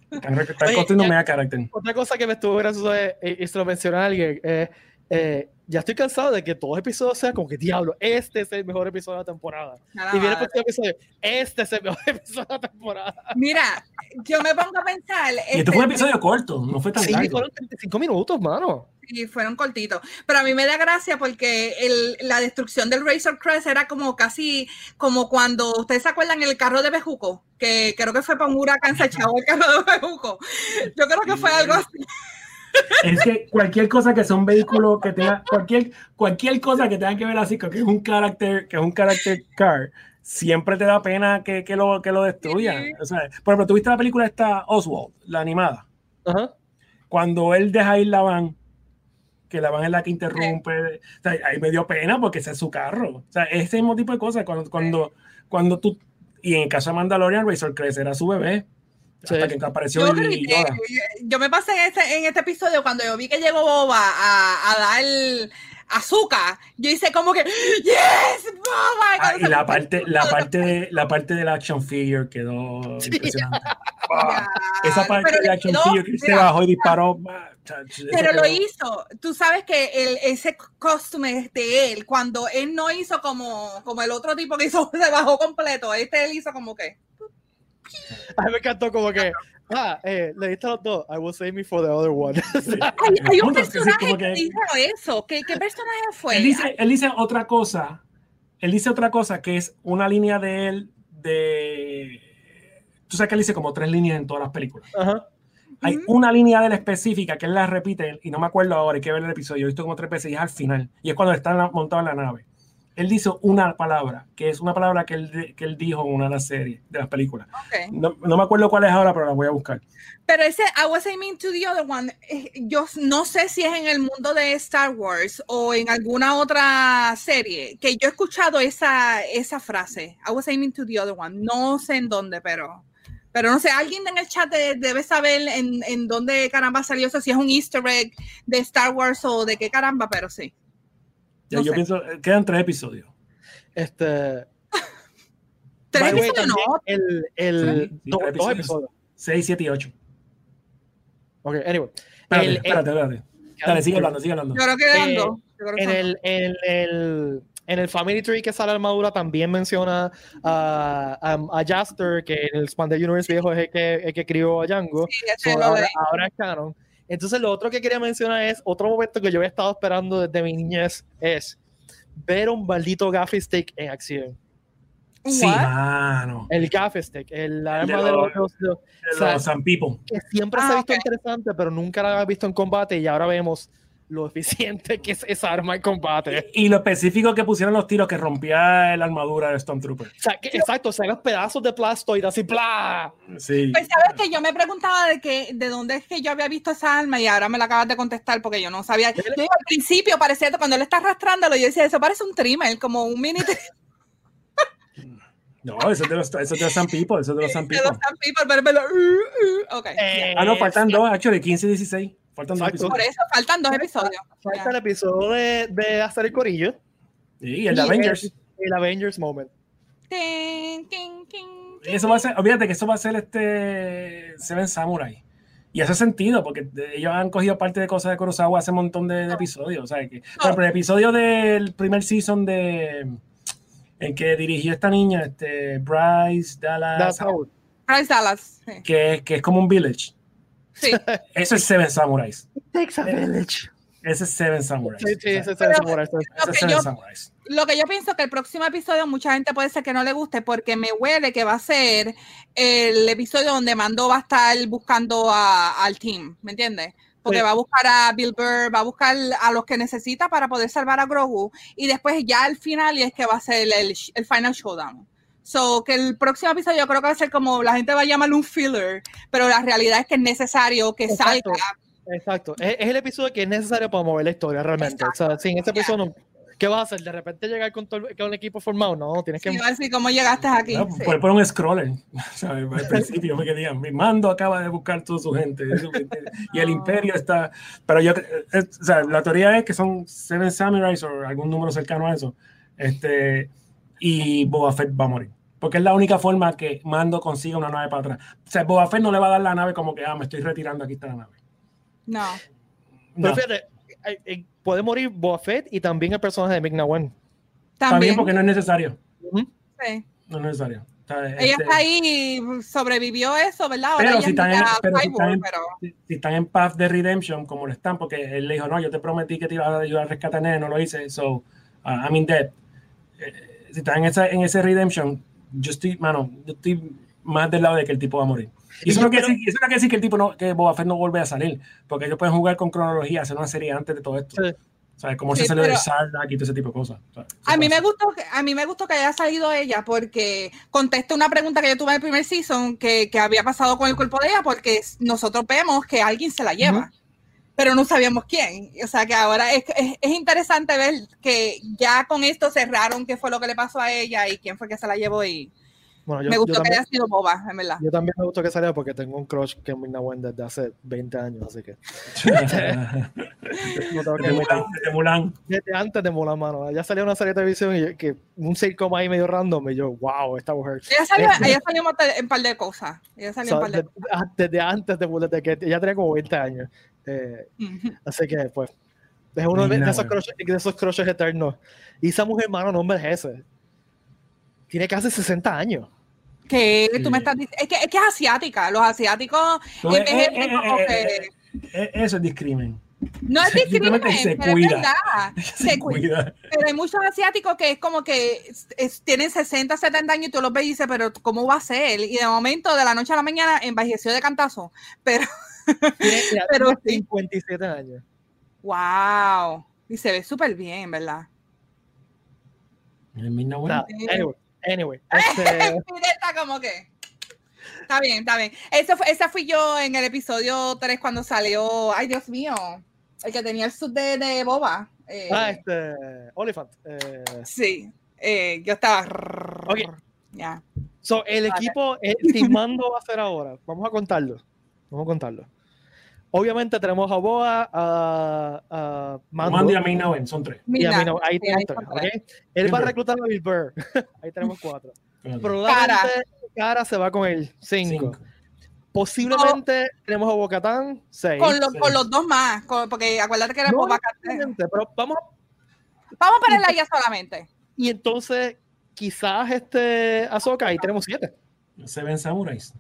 Están, construyendo un mega character. Otra cosa que me estuvo gracioso es, y, y se lo mencioné a alguien, eh, eh, ya estoy cansado de que todos los episodios sean como que diablo, este es el mejor episodio de la temporada. Nada y viene el próximo episodio, este es el mejor *laughs* episodio de la temporada. Mira, yo me pongo a pensar. Y esto este, fue un episodio corto, no fue tan Sí, largo. fueron 35 minutos, mano. Sí, fueron cortitos. Pero a mí me da gracia porque el- la destrucción del Razor Crest era como casi como cuando ustedes se acuerdan el carro de Bejuco, que creo que fue para un huracán se el carro de Bejuco. Yo creo que fue algo así. Es que cualquier cosa que sea un vehículo que tenga, cualquier, cualquier cosa que tenga que ver así, que es un carácter, que es un carácter car, siempre te da pena que, que lo, que lo destruya. Sí. O sea, por ejemplo, ¿tuviste la película esta Oswald, la animada? Ajá. Cuando él deja ir la van, que la van es la que interrumpe, o sea, ahí me dio pena porque ese es su carro. O sea, ese mismo tipo de cosas, cuando, cuando, cuando tú, y en el caso de Mandalorian, Razor Crest era su bebé. Hasta que apareció Yo, yo me pasé en este, en este episodio cuando yo vi que llegó Boba a, a dar azúcar. Yo hice como que, ¡Yes! Boba! Ah, y la parte, la parte de la parte del action figure quedó Sí. impresionante. *laughs* Ya, Esa parte pero del action quedó- figure que se bajó y disparó. Pero lo hizo. Tú sabes que el, ese costume es de él. Cuando él no hizo como, como el otro tipo que hizo, *laughs* se bajó completo. Este él hizo como que. *laughs* A mí me encantó como que, ah, eh, le diste a los dos. I will save me for the other one. *laughs* Hay, hay un que sí, personaje que dijo eso. ¿Qué, qué personaje fue? Él dice, él dice otra cosa. Él dice otra cosa que es una línea de él de. Tú sabes que él dice como tres líneas en todas las películas. Ajá. Hay una línea de él específica que él la repite y no me acuerdo ahora, hay que ver el episodio. He visto como tres veces y es al final. Y es cuando está en la- montado en la nave. Él dice una palabra, que es una palabra que él, que él dijo en una de las series, de las películas. Ok. No, no me acuerdo cuál es ahora, pero la voy a buscar. Pero ese I was aiming to the other one, eh, yo no sé si es en el mundo de Star Wars o en alguna otra serie que yo he escuchado esa, esa frase. I was aiming to the other one. No sé en dónde, pero, pero no sé, alguien en el chat de- debe saber en, en dónde caramba salió eso, si es un easter egg de Star Wars o de qué caramba, pero sí. Ya, No yo sé. pienso, eh, quedan tres episodios. Este. Tres way, episodios, no. El, el, Sí, sí, do- tres dos episodios. 6, 7 y 8. Ok, anyway. Espérate, El- espérate, espérate. Dale, sigue hablando, sigue hablando. Yo creo que eran Eh, dos. En el, en, el, en el Family Tree que sale la armadura también menciona a, a, a Jaster, que en el Expanded Universe viejo es el que, el que crió a Django. Sí, So, ahora, ahora es canon. Entonces, lo otro que quería mencionar es otro momento que yo había estado esperando desde mi niñez es ver un maldito gaffy stick en acción. Sí, mano. El gaffy stick, el de arma de los- De o sea, los San People. que siempre se Ah, ha visto interesante, pero nunca la había visto en combate y ahora vemos lo eficiente que es esa arma en combate. Y lo específico que pusieron los tiros que rompía la armadura de Stormtrooper. O sea, que, exacto, se los pedazos de plastoid así, ¡plá! Sí. Pues sabes que yo me preguntaba de que de dónde es que yo había visto esa arma y ahora me la acabas de contestar porque yo no sabía. Yo digo, al principio parecía cuando él está arrastrándolo, yo decía, eso parece un trimmer, como un mini trimmer *laughs* No, eso es de los, eso es de los San People, eso es de los San de People. los Sand People, pero, pero, uh, *laughs* uh, ok, Eh, Ah, no, faltan dos, actually, 15 y 16. Faltan dos Exacto. por episodios. eso faltan dos episodios. Falta el episodio de, de hacer el corillo. Sí, el de y Avengers. El, el Avengers Moment. Tin, tin, tin. Eso va a ser, olvídate que eso va a ser este Seven Samurai. Y hace sentido, porque ellos han cogido parte de cosas de Kurosawa hace un montón de, de episodios. O sea, que, por ejemplo, el episodio del primer season de en que dirigió esta niña, este, Bryce Dallas, how- Bryce Dallas. Sí. que, que es como un village. Sí. Eso es Seven Samurais. Takes a village. Ese es Seven Samurais. Sí, sí, ese es ese- Lo es que Seven yo- Samurais. Lo que yo pienso que el próximo episodio mucha gente puede ser que no le guste porque me huele que va a ser el episodio donde Mando va a estar buscando a- al team, ¿me entiendes? Porque Sí. va a buscar a Bill Burr, va a buscar a los que necesita para poder salvar a Grogu y después ya al final y es que va a ser el, el final showdown. So, que el próximo episodio yo creo que va a ser como la gente va a llamarlo un filler, pero la realidad es que es necesario que Exacto. salga. Exacto. Es, es el episodio que es necesario para mover la historia realmente. O sea, sin ese episodio, no- ¿qué vas a hacer? ¿De repente llegar con, todo, el- con el equipo formado? No, tienes que. Y va a decir cómo llegaste aquí. No, Sí. Puede poner un scroller. *laughs* ¿sabes? Al principio, que digan, mi mando acaba de buscar toda su gente. *laughs* Y el imperio está. Pero yo, eh, o sea, la teoría es que son Seven Samurais o algún número cercano a eso. Este, y Boba Fett va a morir. Porque es la única forma que Mando consiga una nave para atrás. O sea, Boba Fett no le va a dar la nave como que, ah, me estoy retirando, aquí está la nave. No. Pero No, fíjate, eh, eh, puede morir Boba Fett y también el personaje de está bien También. porque no es necesario. sí. No es necesario. O sea, Ella este, está ahí, sobrevivió eso, ¿verdad? Ahora Pero si es están en- pero si están en- pero si, si están en path de redemption, como lo están, porque él le dijo, no, yo te prometí que te iba a ayudar a rescatar a Nene, no lo hice, so uh, I'm in debt. Eh, si están en, esa, en ese redemption, yo estoy, mano, yo estoy más del lado de que el tipo va a morir. Y eso no quiere decir, eso no quiere decir que el tipo no, que Boba Fett no vuelve a salir, porque ellos pueden jugar con cronología, hacer una serie antes de todo esto. Sí. ¿Sabes? Como Sí, se salió de Sardak y todo ese tipo de cosas. A mí me gustó que, a mí me gustó que haya salido ella porque contesta una pregunta que yo tuve en el primer season que, que había pasado con el cuerpo de ella porque nosotros vemos que alguien se la lleva. Pero no sabíamos quién. O sea que ahora es, es, es interesante ver que ya con esto cerraron qué fue lo que le pasó a ella y quién fue que se la llevó y Bueno, yo, me yo gustó que también, haya sido boba, en verdad. yo también me gustó que saliera porque tengo un crush que es Ming-Na Wen desde hace 20 años, así que *laughs* que de Mulan, de Mulan. desde antes de Mulan, mano. Ya salió una serie de televisión y yo- que un sitcom ahí medio random y yo, wow, esta mujer. Ella salió, ella salió en un par de- de cosas. Ella O salió sea, en un par de de- ah, desde antes de desde que ella tenía como 20 años. Eh, así que, pues, es uno de, de esos crushes, de esos crushes eternos. Y esa mujer, mano, no envejece. Tiene casi 60 años. Que tú me Sí. estás diciendo, es que, es que es asiática, los asiáticos ves, envejecen eh, eh, eh, que- eh, Eso es discrimen. no es *laughs* discrimen, se pero es cuida. verdad, *laughs* se cuida. Cuida. Pero hay muchos asiáticos que es como que es- es- tienen 60, 70 años y tú los ves y dices, pero ¿cómo va a ser? Y de momento, de la noche a la mañana, envejeció de cantazo. Pero, *laughs* mira, Pero tiene sí. 57 años. wow. Y se ve súper bien, ¿verdad? Nada, Sí. anyway, anyway, *laughs* este, Mira, está como que. Está bien, está bien. Esa, fue- esa fui yo en el episodio 3 cuando salió. Ay, Dios mío. El que tenía el sud de, de Boba. Eh, ah, este, Oliphant. eh, Sí. eh, yo estaba. Ok. Ya. So, el Vale. equipo, el Team Mando va a ser ahora. Vamos a contarlo. Vamos a contarlo. Obviamente tenemos a Boa, a, a Mando, Mando y a son tres. y a. Ahí sí, tres, son tres. ¿ok? Él va a reclutar a Bill Burr. *laughs* ahí tenemos cuatro. Probablemente Cara se va con el cinco. Cinco. Posiblemente tenemos a Bocatán, seis. Con, los- sí. con los dos más. con- porque acuérdate que era No pero vamos Vamos a ponerla ya solamente. y entonces quizás este Ahsoka ahí tenemos siete. Seven Samurais.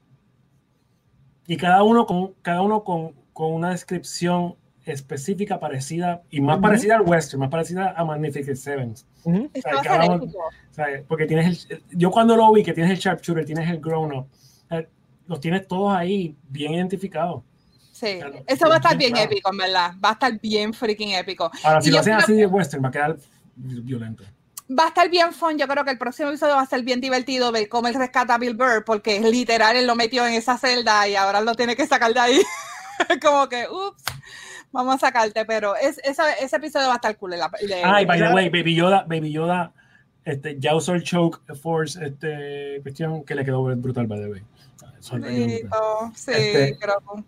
Y cada uno con, cada uno con, con una descripción específica, parecida, y más Ujú. parecida al western, más parecida a Magnificent Sevens. Ujú. Esto Ay, va a ser cada uno- épico. ¿sabes? Porque tienes el, yo cuando lo vi, que tienes el sharpshooter, tienes el grown up, eh, los tienes todos ahí bien identificados. Sí. Claro, Eso va a estar bien claro. épico, en verdad. Va a estar bien freaking épico. Ahora, si Y lo hacen creo así de western, va a quedar violento. va a estar bien fun. Yo creo que el próximo episodio va a ser bien divertido ver cómo él rescata a Bill Burr, porque literal él lo metió en esa celda y ahora lo tiene que sacar de ahí. *laughs* *laughs* Como que, ups, vamos a sacarte, pero es, esa- ese episodio va a estar cool. el- el de- Ay, by the way, Baby Yoda, Baby Yoda, este, ya usó el choke force, este, cuestión que le quedó brutal, by the way. Bendito, Sí, Este- creo.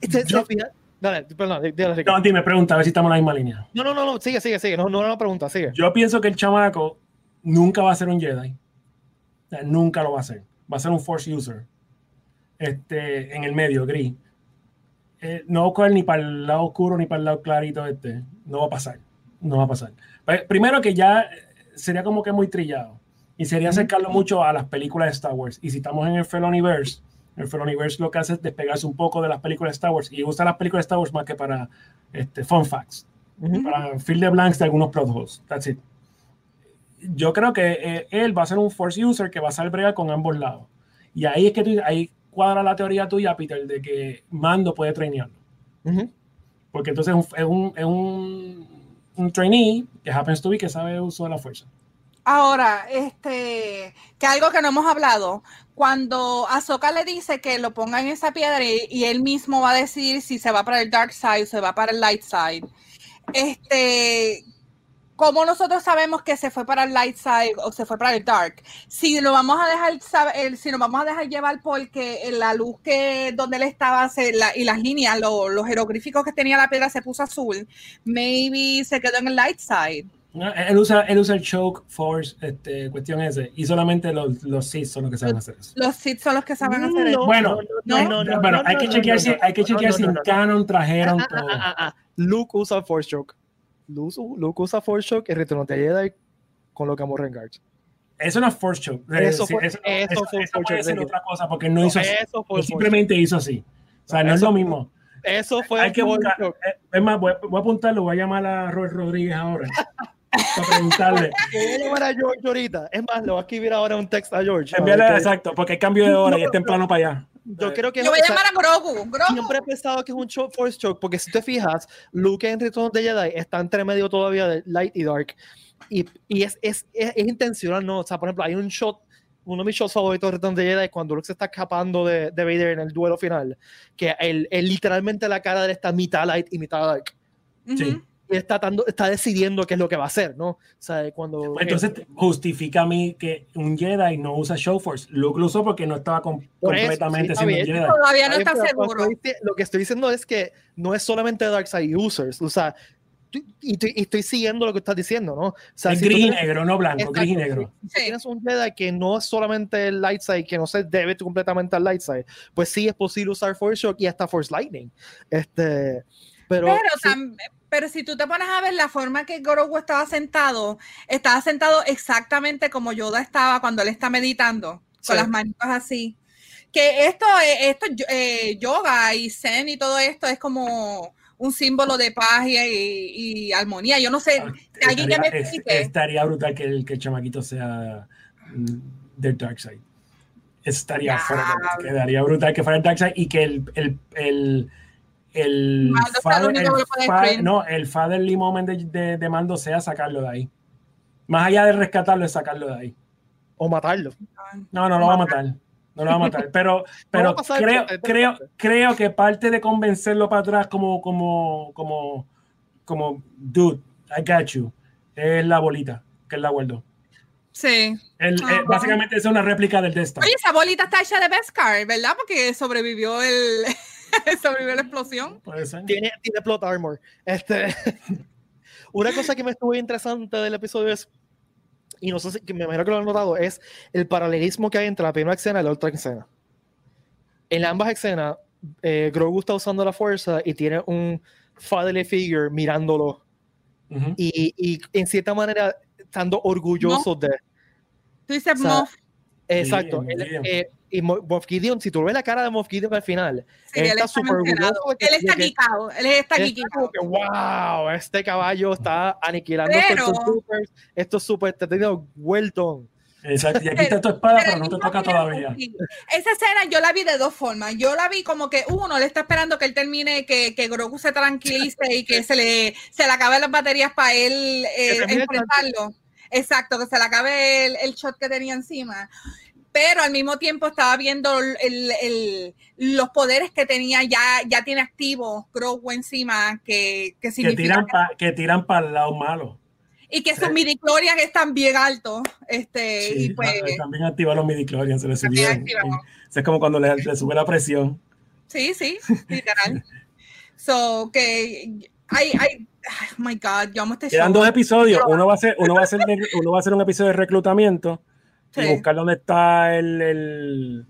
Este, Yo- Dale, perdón. No, dime, pregunta, a ver si estamos en la misma línea. No, no, no, no, sigue, sigue, sigue. No, no, no, pregunta, sigue. Yo pienso que el chamaco nunca va a ser un Jedi. O sea, nunca lo va a ser. Va a ser un Force user. Este, en el medio, gris. Eh, no va a coger ni para el lado oscuro ni para el lado clarito este. No va a pasar. No va a pasar. Pues, Primero que ya eh, sería como que muy trillado. Y sería acercarlo mucho a las películas de Star Wars. Y si estamos en el Feloniverse, el Feloniverse lo que hace es despegarse un poco de las películas de Star Wars y usa las películas de Star Wars más que para este, fun facts para fill the blanks de algunos plot holes. That's it. Yo creo que eh, él va a ser un force user que va a saber bregar con ambos lados. Y ahí es que tú, ahí cuadra la teoría tuya, Peter, de que Mando puede trainearlo. Porque entonces es un, es un, es un, un trainee que happens to be que sabe uso de la fuerza. Ahora, este, que algo que no hemos hablado, cuando Ahsoka le dice que lo ponga en esa piedra y, y él mismo va a decidir si se va para el dark side o se va para el light side, este, ¿cómo nosotros sabemos que se fue para el light side o se fue para el dark? Si lo vamos a dejar saber, si nos vamos a dejar llevar porque la luz que donde él estaba se- la- y las líneas, lo- los jeroglíficos que tenía la piedra se puso azul, maybe se quedó en el light side. No, Él usa, él usa el choke force, este, cuestión ese, y solamente los, los Sith son los que saben hacer eso. Los Sith son los que saben hacer eso. Bueno, no, no, no, bueno, no, hay que chequear no, si, hay que chequear no, si no, en no. canon trajeron Ah, ah, todo. ah, ah, ah. Luke usa Force Choke. Luke, Luke usa Force Choke y Return of the Jedi con lo que amo Rengards. Eso no es force choke. Eso Sí, fue- eso, eso eso- fue eso force puede ser otra cosa porque no hizo así. Fue simplemente hizo así. O sea, no es Eso- lo mismo. Eso fue Hay que buscar. Eh, Es más, voy, a- voy a apuntarlo, voy a llamar a Robert Rodríguez ahora. *laughs* para preguntarle. Voy a llamar a George ahorita. Es más, le voy a escribir ahora un texto a George. Envíale, exacto, porque hay cambio de *laughs* hora y es temprano para allá. Yo creo que Yo voy a llamar a Grogu. Grogu. siempre he pensado que es un cho- Force Choke, porque si te fijas, Luke en Return of the Jedi está entre medio todavía de Light y Dark. Y, y es, es, es, es intencional, ¿no? O sea, por ejemplo, hay un shot, uno de mis shots favoritos de Return of the Jedi es cuando Luke se está escapando de, de Vader en el duelo final, que el, el- literalmente la cara de él está mitad Light y mitad Dark. Ujú. Sí. Y está, dando- está decidiendo qué es lo que va a hacer, ¿no? O sea, cuando... Pues entonces justifica a mí que un Jedi no usa Show Force. Luke lo usó porque no estaba com- Por eso, completamente sí, siendo un. Jedi. Todavía no Está seguro. Lo que, estoy, lo que estoy diciendo es que no es solamente Darkseid users, o sea, y estoy, y estoy siguiendo lo que estás diciendo, ¿no? O sea, Es si gris y negro, no blanco, gris y negro. si- si tienes un Jedi que no es solamente el light side, que no se debe completamente al light side, pues sí es posible usar Force Shock y hasta Force Lightning. Este, pero, Pero, tam- pero si tú te pones a ver la forma que Grogu estaba sentado, estaba sentado exactamente como Yoda estaba cuando él está meditando, Sí. con las manitos así. Que esto, eh, esto eh, yoga y zen y todo esto es como un símbolo de paz y, y- y armonía. Yo no sé, Ah, alguien que me explique. estaría brutal que el, que el chamaquito sea mm, del Dark Side. Estaría fuera, quedaría brutal que fuera el Dark Side y que el, el, el, el, el father- el fa- no, el fatherly moment de, de, de Mando sea sacarlo de ahí. Más allá de rescatarlo, es sacarlo de ahí. o matarlo. No, no lo va a matar. No lo va a matar. *laughs* Pero, pero creo, creo, creo que parte de convencerlo para atrás como, como, como, como, dude, I got you, es la bolita que él la guardó. Sí. Él, Ah. eh, básicamente es una réplica del Death Star. Oye, esa bolita está hecha de Beskar, ¿verdad? Porque sobrevivió el *laughs* sobrevivió la explosión. Puede ser. Tiene, tiene plot armor. Este, *laughs* una cosa que me estuvo interesante del episodio es, y no sé si que me imagino que lo han notado, es el paralelismo que hay entre la primera escena y la otra escena. En ambas escenas, eh, Grogu está usando la fuerza y tiene un fatherly figure mirándolo Ujú. y, y en cierta manera estando orgulloso de. Tú dices O sea. Exacto. Eh, y Mo- Moff Gideon, si tú ves la cara de Moff Gideon al final, Sí, él él está súper orgulloso Él está guicado. Él está que, wow, este caballo está aniquilando Pero- estos troopers, estos super, te digo, Welton. Exacto. Y aquí está tu espada, pero, Pero no te toca todavía. Esa escena yo la vi de dos formas. Yo la vi como que uno le está esperando que él termine, que, que Grogu se tranquilice y que se le, se le acaben las baterías para él eh, enfrentarlo. Exacto, que se le acabe el, el shot que tenía encima. Pero al mismo tiempo estaba viendo el- el- el- los poderes que tenía, ya, ya tiene activo Grogu encima, que, que tiran para que tiran para el lado malo. y que sus midichlorians están bien altos. Este, Sí, y pues, ah, también activa los midichlorians, se le También subieron. Es como cuando le, le sube la presión. Sí, sí, *laughs* literal. so, que hay, hay, oh my God, yo amo este Quedan show. dos episodios. Uno va a ser, uno va a ser, de- uno va a ser un episodio de reclutamiento Sí. y buscar dónde está el, el,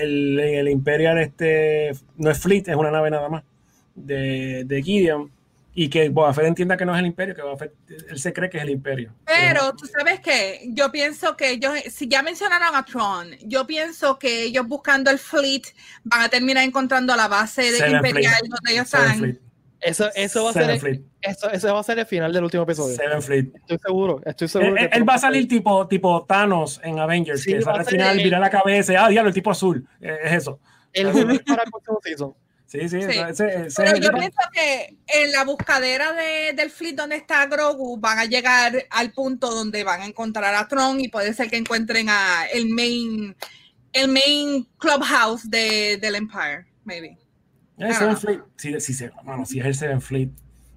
el, el Imperial, este, no es Fleet, es una nave nada más, de, de Gideon. Y que Boba Fett entienda que no es el Imperio, que Boba Fett, él se cree que es el Imperio. Pero tú sabes que yo pienso que ellos, si ya mencionaron a Tron, yo pienso que ellos buscando el fleet van a terminar encontrando la base de Seven imperial donde ellos están. Eso, eso, va a Seven ser, Fleet. eso, eso va a ser el final del último episodio. Seven Fleet. Estoy seguro, estoy Él, seguro. que él- él va a salir tipo, tipo Thanos en Avengers, Sí, que sale al final, el- vira la cabeza, ah, diablo, el tipo azul. Eh, Es eso. El juego para el próximo season. Sí, sí, Sí. ese- ese- ese Pero es el- yo pienso que en la buscadera de- del fleet donde está Grogu van a llegar al punto donde van a encontrar a Tron y puede ser que encuentren a el main el main clubhouse de, del Empire, maybe. El Seven Fleet. Sí, sí, sí, mano, si es el Seven Fleet,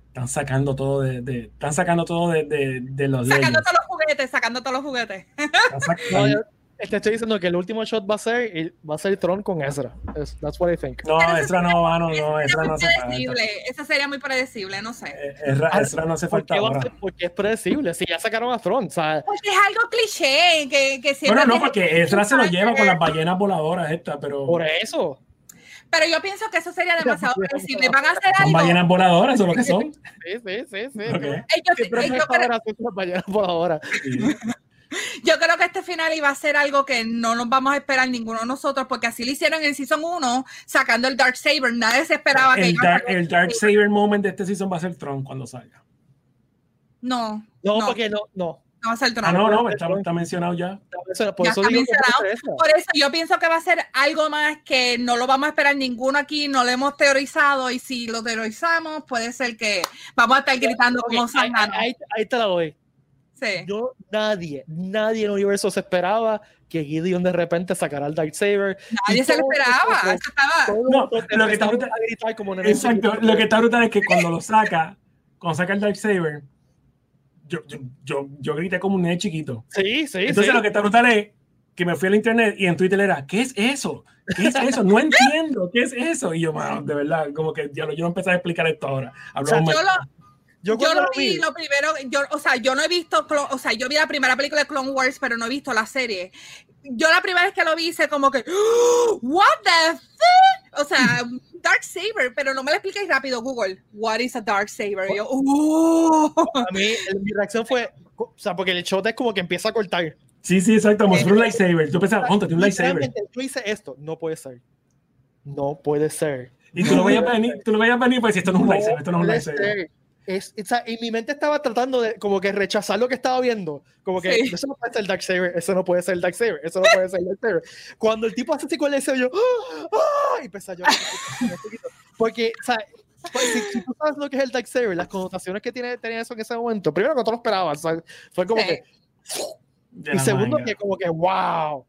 están sacando todo de, de- están sacando todo de, de, de los Sacando Legends. todos los juguetes, sacando todos los juguetes. *laughs* No, yo- te estoy diciendo que el último shot va a ser va a ser Tron con Ezra. Es- That's what I think. No, Pero Ezra no, mano, no, Eso Ezra no hace falta. predecible. Eso sería muy predecible, no sé. Eh, Ezra, Ezra no hace ¿Por falta va ahora. ser? Porque es predecible. Si ya sacaron a Tron, o sea, Porque es algo cliché que, que siempre. Bueno, no, porque Ezra se lo lleva con las ballenas voladoras estas, pero por eso. Pero yo pienso que eso sería demasiado predecible. Van a hacer son algo. ballenas voladoras, eso es lo que son. Sí, sí, sí, sí. Ok. Ellos- Siempre me yo, creo, ahora las ballenas voladoras. Sí. *laughs* yo creo que este final iba a ser algo que no nos vamos a esperar ninguno de nosotros, porque así lo hicieron en Season 1, sacando el Dark Saber. Nadie se esperaba que dark, el Dark Saber moment de este season va a ser Tron cuando salga. No, No, No. porque no, no. No va a ser Tron. Ah, no, no, está, está mencionado ya. Por Ya eso está mencionado. Por eso yo pienso que va a ser algo más que no lo vamos a esperar ninguno aquí, no lo hemos teorizado y si lo teorizamos puede ser que vamos a estar gritando como ahí, Sangano. ahí- ahí te la doy. Sí. Yo, nadie, nadie en el universo se esperaba que Gideon de repente sacara el Darksaber. Nadie se lo esperaba. nosotros- Eso estaba. todos No, nosotros lo que está empezamos brutal- a gritar como nenes Exacto, chiquitos. lo que está brutal es que cuando lo saca, cuando saca el Darksaber, yo, yo, yo, yo grité como un nene chiquito. Sí, sí, Entonces sí. lo que está brutal es que me fui al internet y en Twitter era, ¿qué es eso? ¿Qué es eso? No entiendo, ¿qué es eso? Y yo, mano, de verdad, como que ya lo, yo no empecé a explicar esto ahora. Yo lo, Yo yo cuando lo lo vi, lo primero, yo, o sea, yo no he visto, o sea, yo vi la primera película de Clone Wars, pero no he visto la serie. Yo la primera vez que lo vi hice como que, "Oh, what the fuck? O sea, *laughs* Dark Saber, pero no me lo expliquéis rápido, Google. What is a Dark Saber? Y yo, "Oh". A mí, mi reacción fue, o sea, porque el shot es como que empieza a cortar. Sí, sí, exacto, fuera un lightsaber. Yo pensaba, ¿cuánto tiene un lightsaber? Yo hice esto, no puede ser. No puede ser. Y tú lo veías venir, tú lo veías venir, pues esto no es un No lightsaber, esto no es un lightsaber. Es, o sea, y mi mente estaba tratando de como que rechazar lo que estaba viendo. Como que Sí. eso no puede ser Darksaber, eso no puede ser Darksaber, eso no puede ser Darksaber. Cuando el tipo hace así con el deseo, yo, ¡ah! ¡ah! y empecé a llorar. *laughs* Porque, o sea, pues, si, si tú sabes lo que es el Darksaber, las connotaciones que tiene, tenía eso en ese momento, primero que tú lo esperabas, o sea, fue como Sí. que, De y segundo manga. que como que, wow.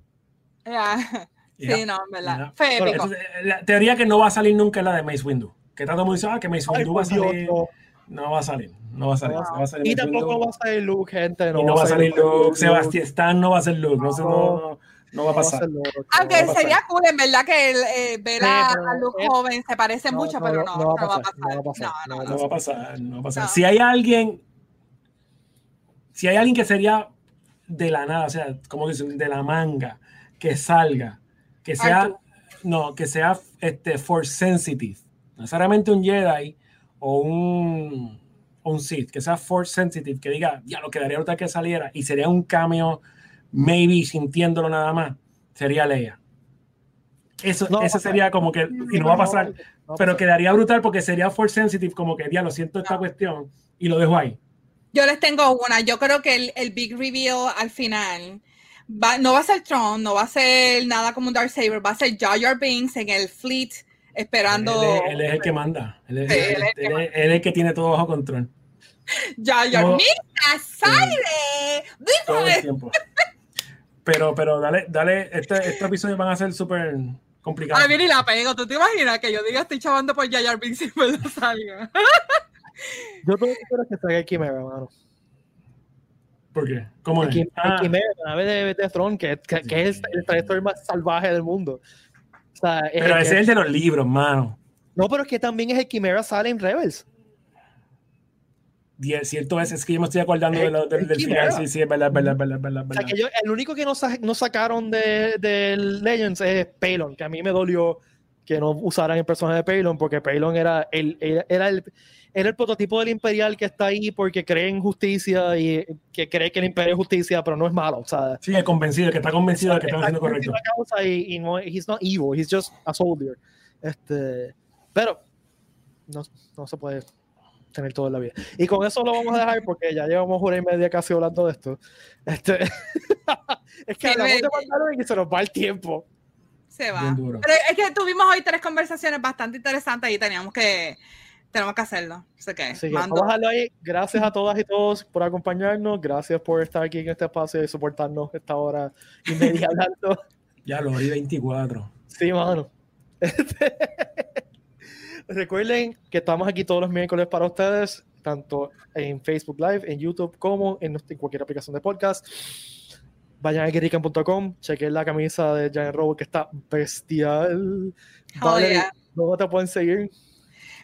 Ya. Sí, no, en verdad. Ya. Fue Bueno, épico. Entonces, la teoría que no va a salir nunca es la de Mace Windu. Que el mundo dice, ah, que Mace Ay, Windu va a por Dios, salir. no. No va a salir, no va a salir. No. no va a salir Y tampoco va a salir Luke, gente. Y no va a salir Luke, Sebastián Stan no va a ser Luke, no, sé, no, no, no va a no pasar. no Aunque va a pasar. sería cool, en verdad, que el, eh, ver Sí, a, Luke es- joven se parece no, mucho, no, pero no, no, no no, va a pasar, no va a pasar, No, no no, No no. va a pasar, no. No. Si hay alguien, si hay alguien que sería de la nada, o sea, como dicen, de la manga, que salga, que sea, no, que sea este, force sensitive, no necesariamente un Jedi o un, un Sith, que sea force sensitive, que diga, ya lo quedaría otra que saliera, y sería un cameo, maybe sintiéndolo nada más, sería Leia. Eso, No ese sería como que, y no va a pasar, pero quedaría brutal porque sería force sensitive, como que ya lo siento esta No. cuestión y lo dejo ahí. Yo les tengo una. Yo creo que el, el big reveal al final va- no va a ser Tron, no va a ser nada como un Darksaber, va a ser Jar Jar Binks en el fleet esperando Él, es- él es el que manda. Él es, Sí, él- él es el que él es- él es el que tiene todo bajo control aire. todo el tiempo. Pero, pero dale, dale, este, este episodio van a ser súper complicados. A mí ni la pego. ¿Tú te imaginas que yo diga estoy chavando por Jar Binks y me lo salga? *laughs* Yo todo lo que quiero es que salga el Quimera, hermano. ¿Por qué? ¿Cómo El, es? Quim- el Ah, Quimera, la nave de, de Tron, que, que, que es el trayectorio más salvaje del mundo. O sea, es pero el ese que- es el de los libros, mano. No, pero es que también es el Quimera sale en Rebels. Die- Cierto es, es que yo me estoy acordando El- de lo- del, el final. Sí, sí, es verdad, es verdad, es verdad, es verdad, es O sea, verdad. que yo, el único que no, sa- no sacaron de, de Legends es Palon, que a mí me dolió que no usaran el personaje de Palon, porque Palon era el, era, era el, era el prototipo del Imperial que está ahí porque cree en justicia y que cree que el Imperio es justicia, pero no es malo. O sea, Sí, el convencido, el que está convencido de que está haciendo correcto. causa y, y no, he's not evil, he's just a soldier. Este, pero no, no se puede tener todo en la vida. Y con eso lo vamos a dejar porque ya llevamos hora y media casi hablando de esto. Este, *laughs* es que Sí, hablamos me- de Mandalorian y se nos va el tiempo. Se va. Pero es que tuvimos hoy tres conversaciones bastante interesantes y teníamos que tenemos que hacerlo. Así que Así que mando. vamos a dejarlo ahí. Gracias a todas y todos por acompañarnos. Gracias por estar aquí en este espacio y soportarnos esta hora y media hablando. *laughs* Ya lo vi 24. Sí, mano. Este, *laughs* Recuerden que estamos aquí todos los miércoles para ustedes, tanto en Facebook Live, en YouTube, como en, cualquier aplicación de podcast. Vayan a guerrican.com, chequen la camisa de Giant Robot que está bestial. Oh, Valerie, yeah. ¿Dónde te pueden seguir?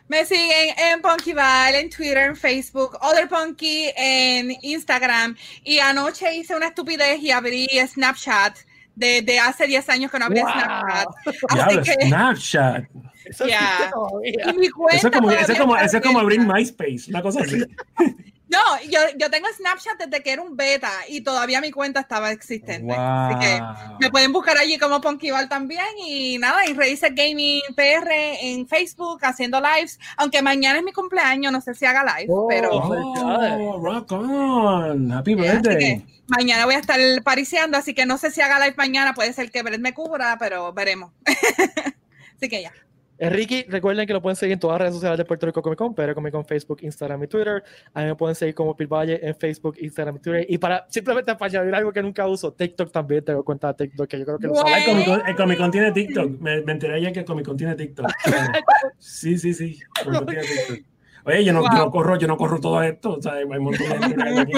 Me siguen en Punkyval, en Twitter, en Facebook, Other Punky en Instagram. Y anoche hice una estupidez y abrí Snapchat de, de hace 10 años que no abría Wow. Snapchat. Ya, Así lo que, Snapchat. Eso Ya. existe todavía. y mi cuenta Eso es como, eso es como, abrir. MySpace, una cosa así. *laughs* No, yo, yo tengo Snapchat desde que era un beta y todavía mi cuenta estaba existente. Así que me pueden buscar allí como Ponkyval también y nada, en Raíces Gaming PR en Facebook haciendo lives, aunque mañana es mi cumpleaños, no sé si haga live, Oh. pero Oh, rock on. Happy birthday. mañana voy a estar pariciando, así que no sé si haga live mañana, puede ser que Brett me cubra, pero veremos. *laughs* así que ya. Enrique, recuerden que lo pueden seguir en todas las redes sociales de Puerto Rico Comic Con, pero Comic Con Facebook, Instagram y Twitter. A mí me pueden seguir como Pilvalle en Facebook, Instagram y Twitter. Y para simplemente para añadir algo que nunca uso, TikTok también tengo cuenta de TikTok, que yo creo que lo saben. El Comic Con- el Comic Con tiene TikTok. Me, me enteré ayer que el Comic Con tiene TikTok. *laughs* Sí, sí, sí. Comic Con tiene TikTok. Oye, yo no, yo Wow. no corro, yo no corro todo esto. O sea, hay un montón de gente aquí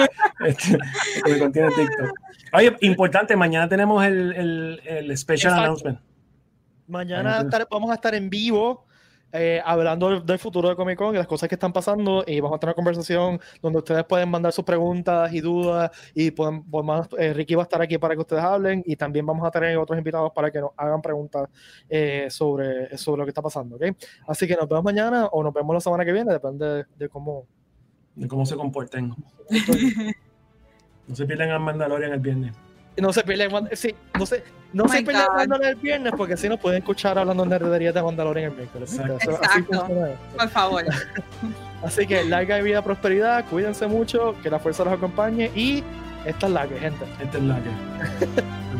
este, que me contiene TikTok. Oye, importante, mañana tenemos el, el, el special Exacto. announcement. Mañana estar- vamos a estar en vivo eh, hablando del, del futuro de Comic Con y las cosas que están pasando y vamos a tener una conversación donde ustedes pueden mandar sus preguntas y dudas y pueden, podemos- eh, Ricky va a estar aquí para que ustedes hablen y también vamos a tener otros invitados para que nos hagan preguntas eh, sobre, sobre lo que está pasando, ¿ok? Así que nos vemos mañana o nos vemos la semana que viene, depende de, de cómo... De cómo se comporten. *laughs* No se pierdan a Mandalorian el viernes. Y No se Mand- sí, no se, no Oh se. Mandalorian el viernes porque así nos pueden escuchar hablando nerderías de Mandalorian el miércoles. Exacto. Exacto. Por favor. *laughs* Así que larga vida, prosperidad, cuídense mucho, que la fuerza los acompañe y esta es la que, gente. Esta es la que. *laughs*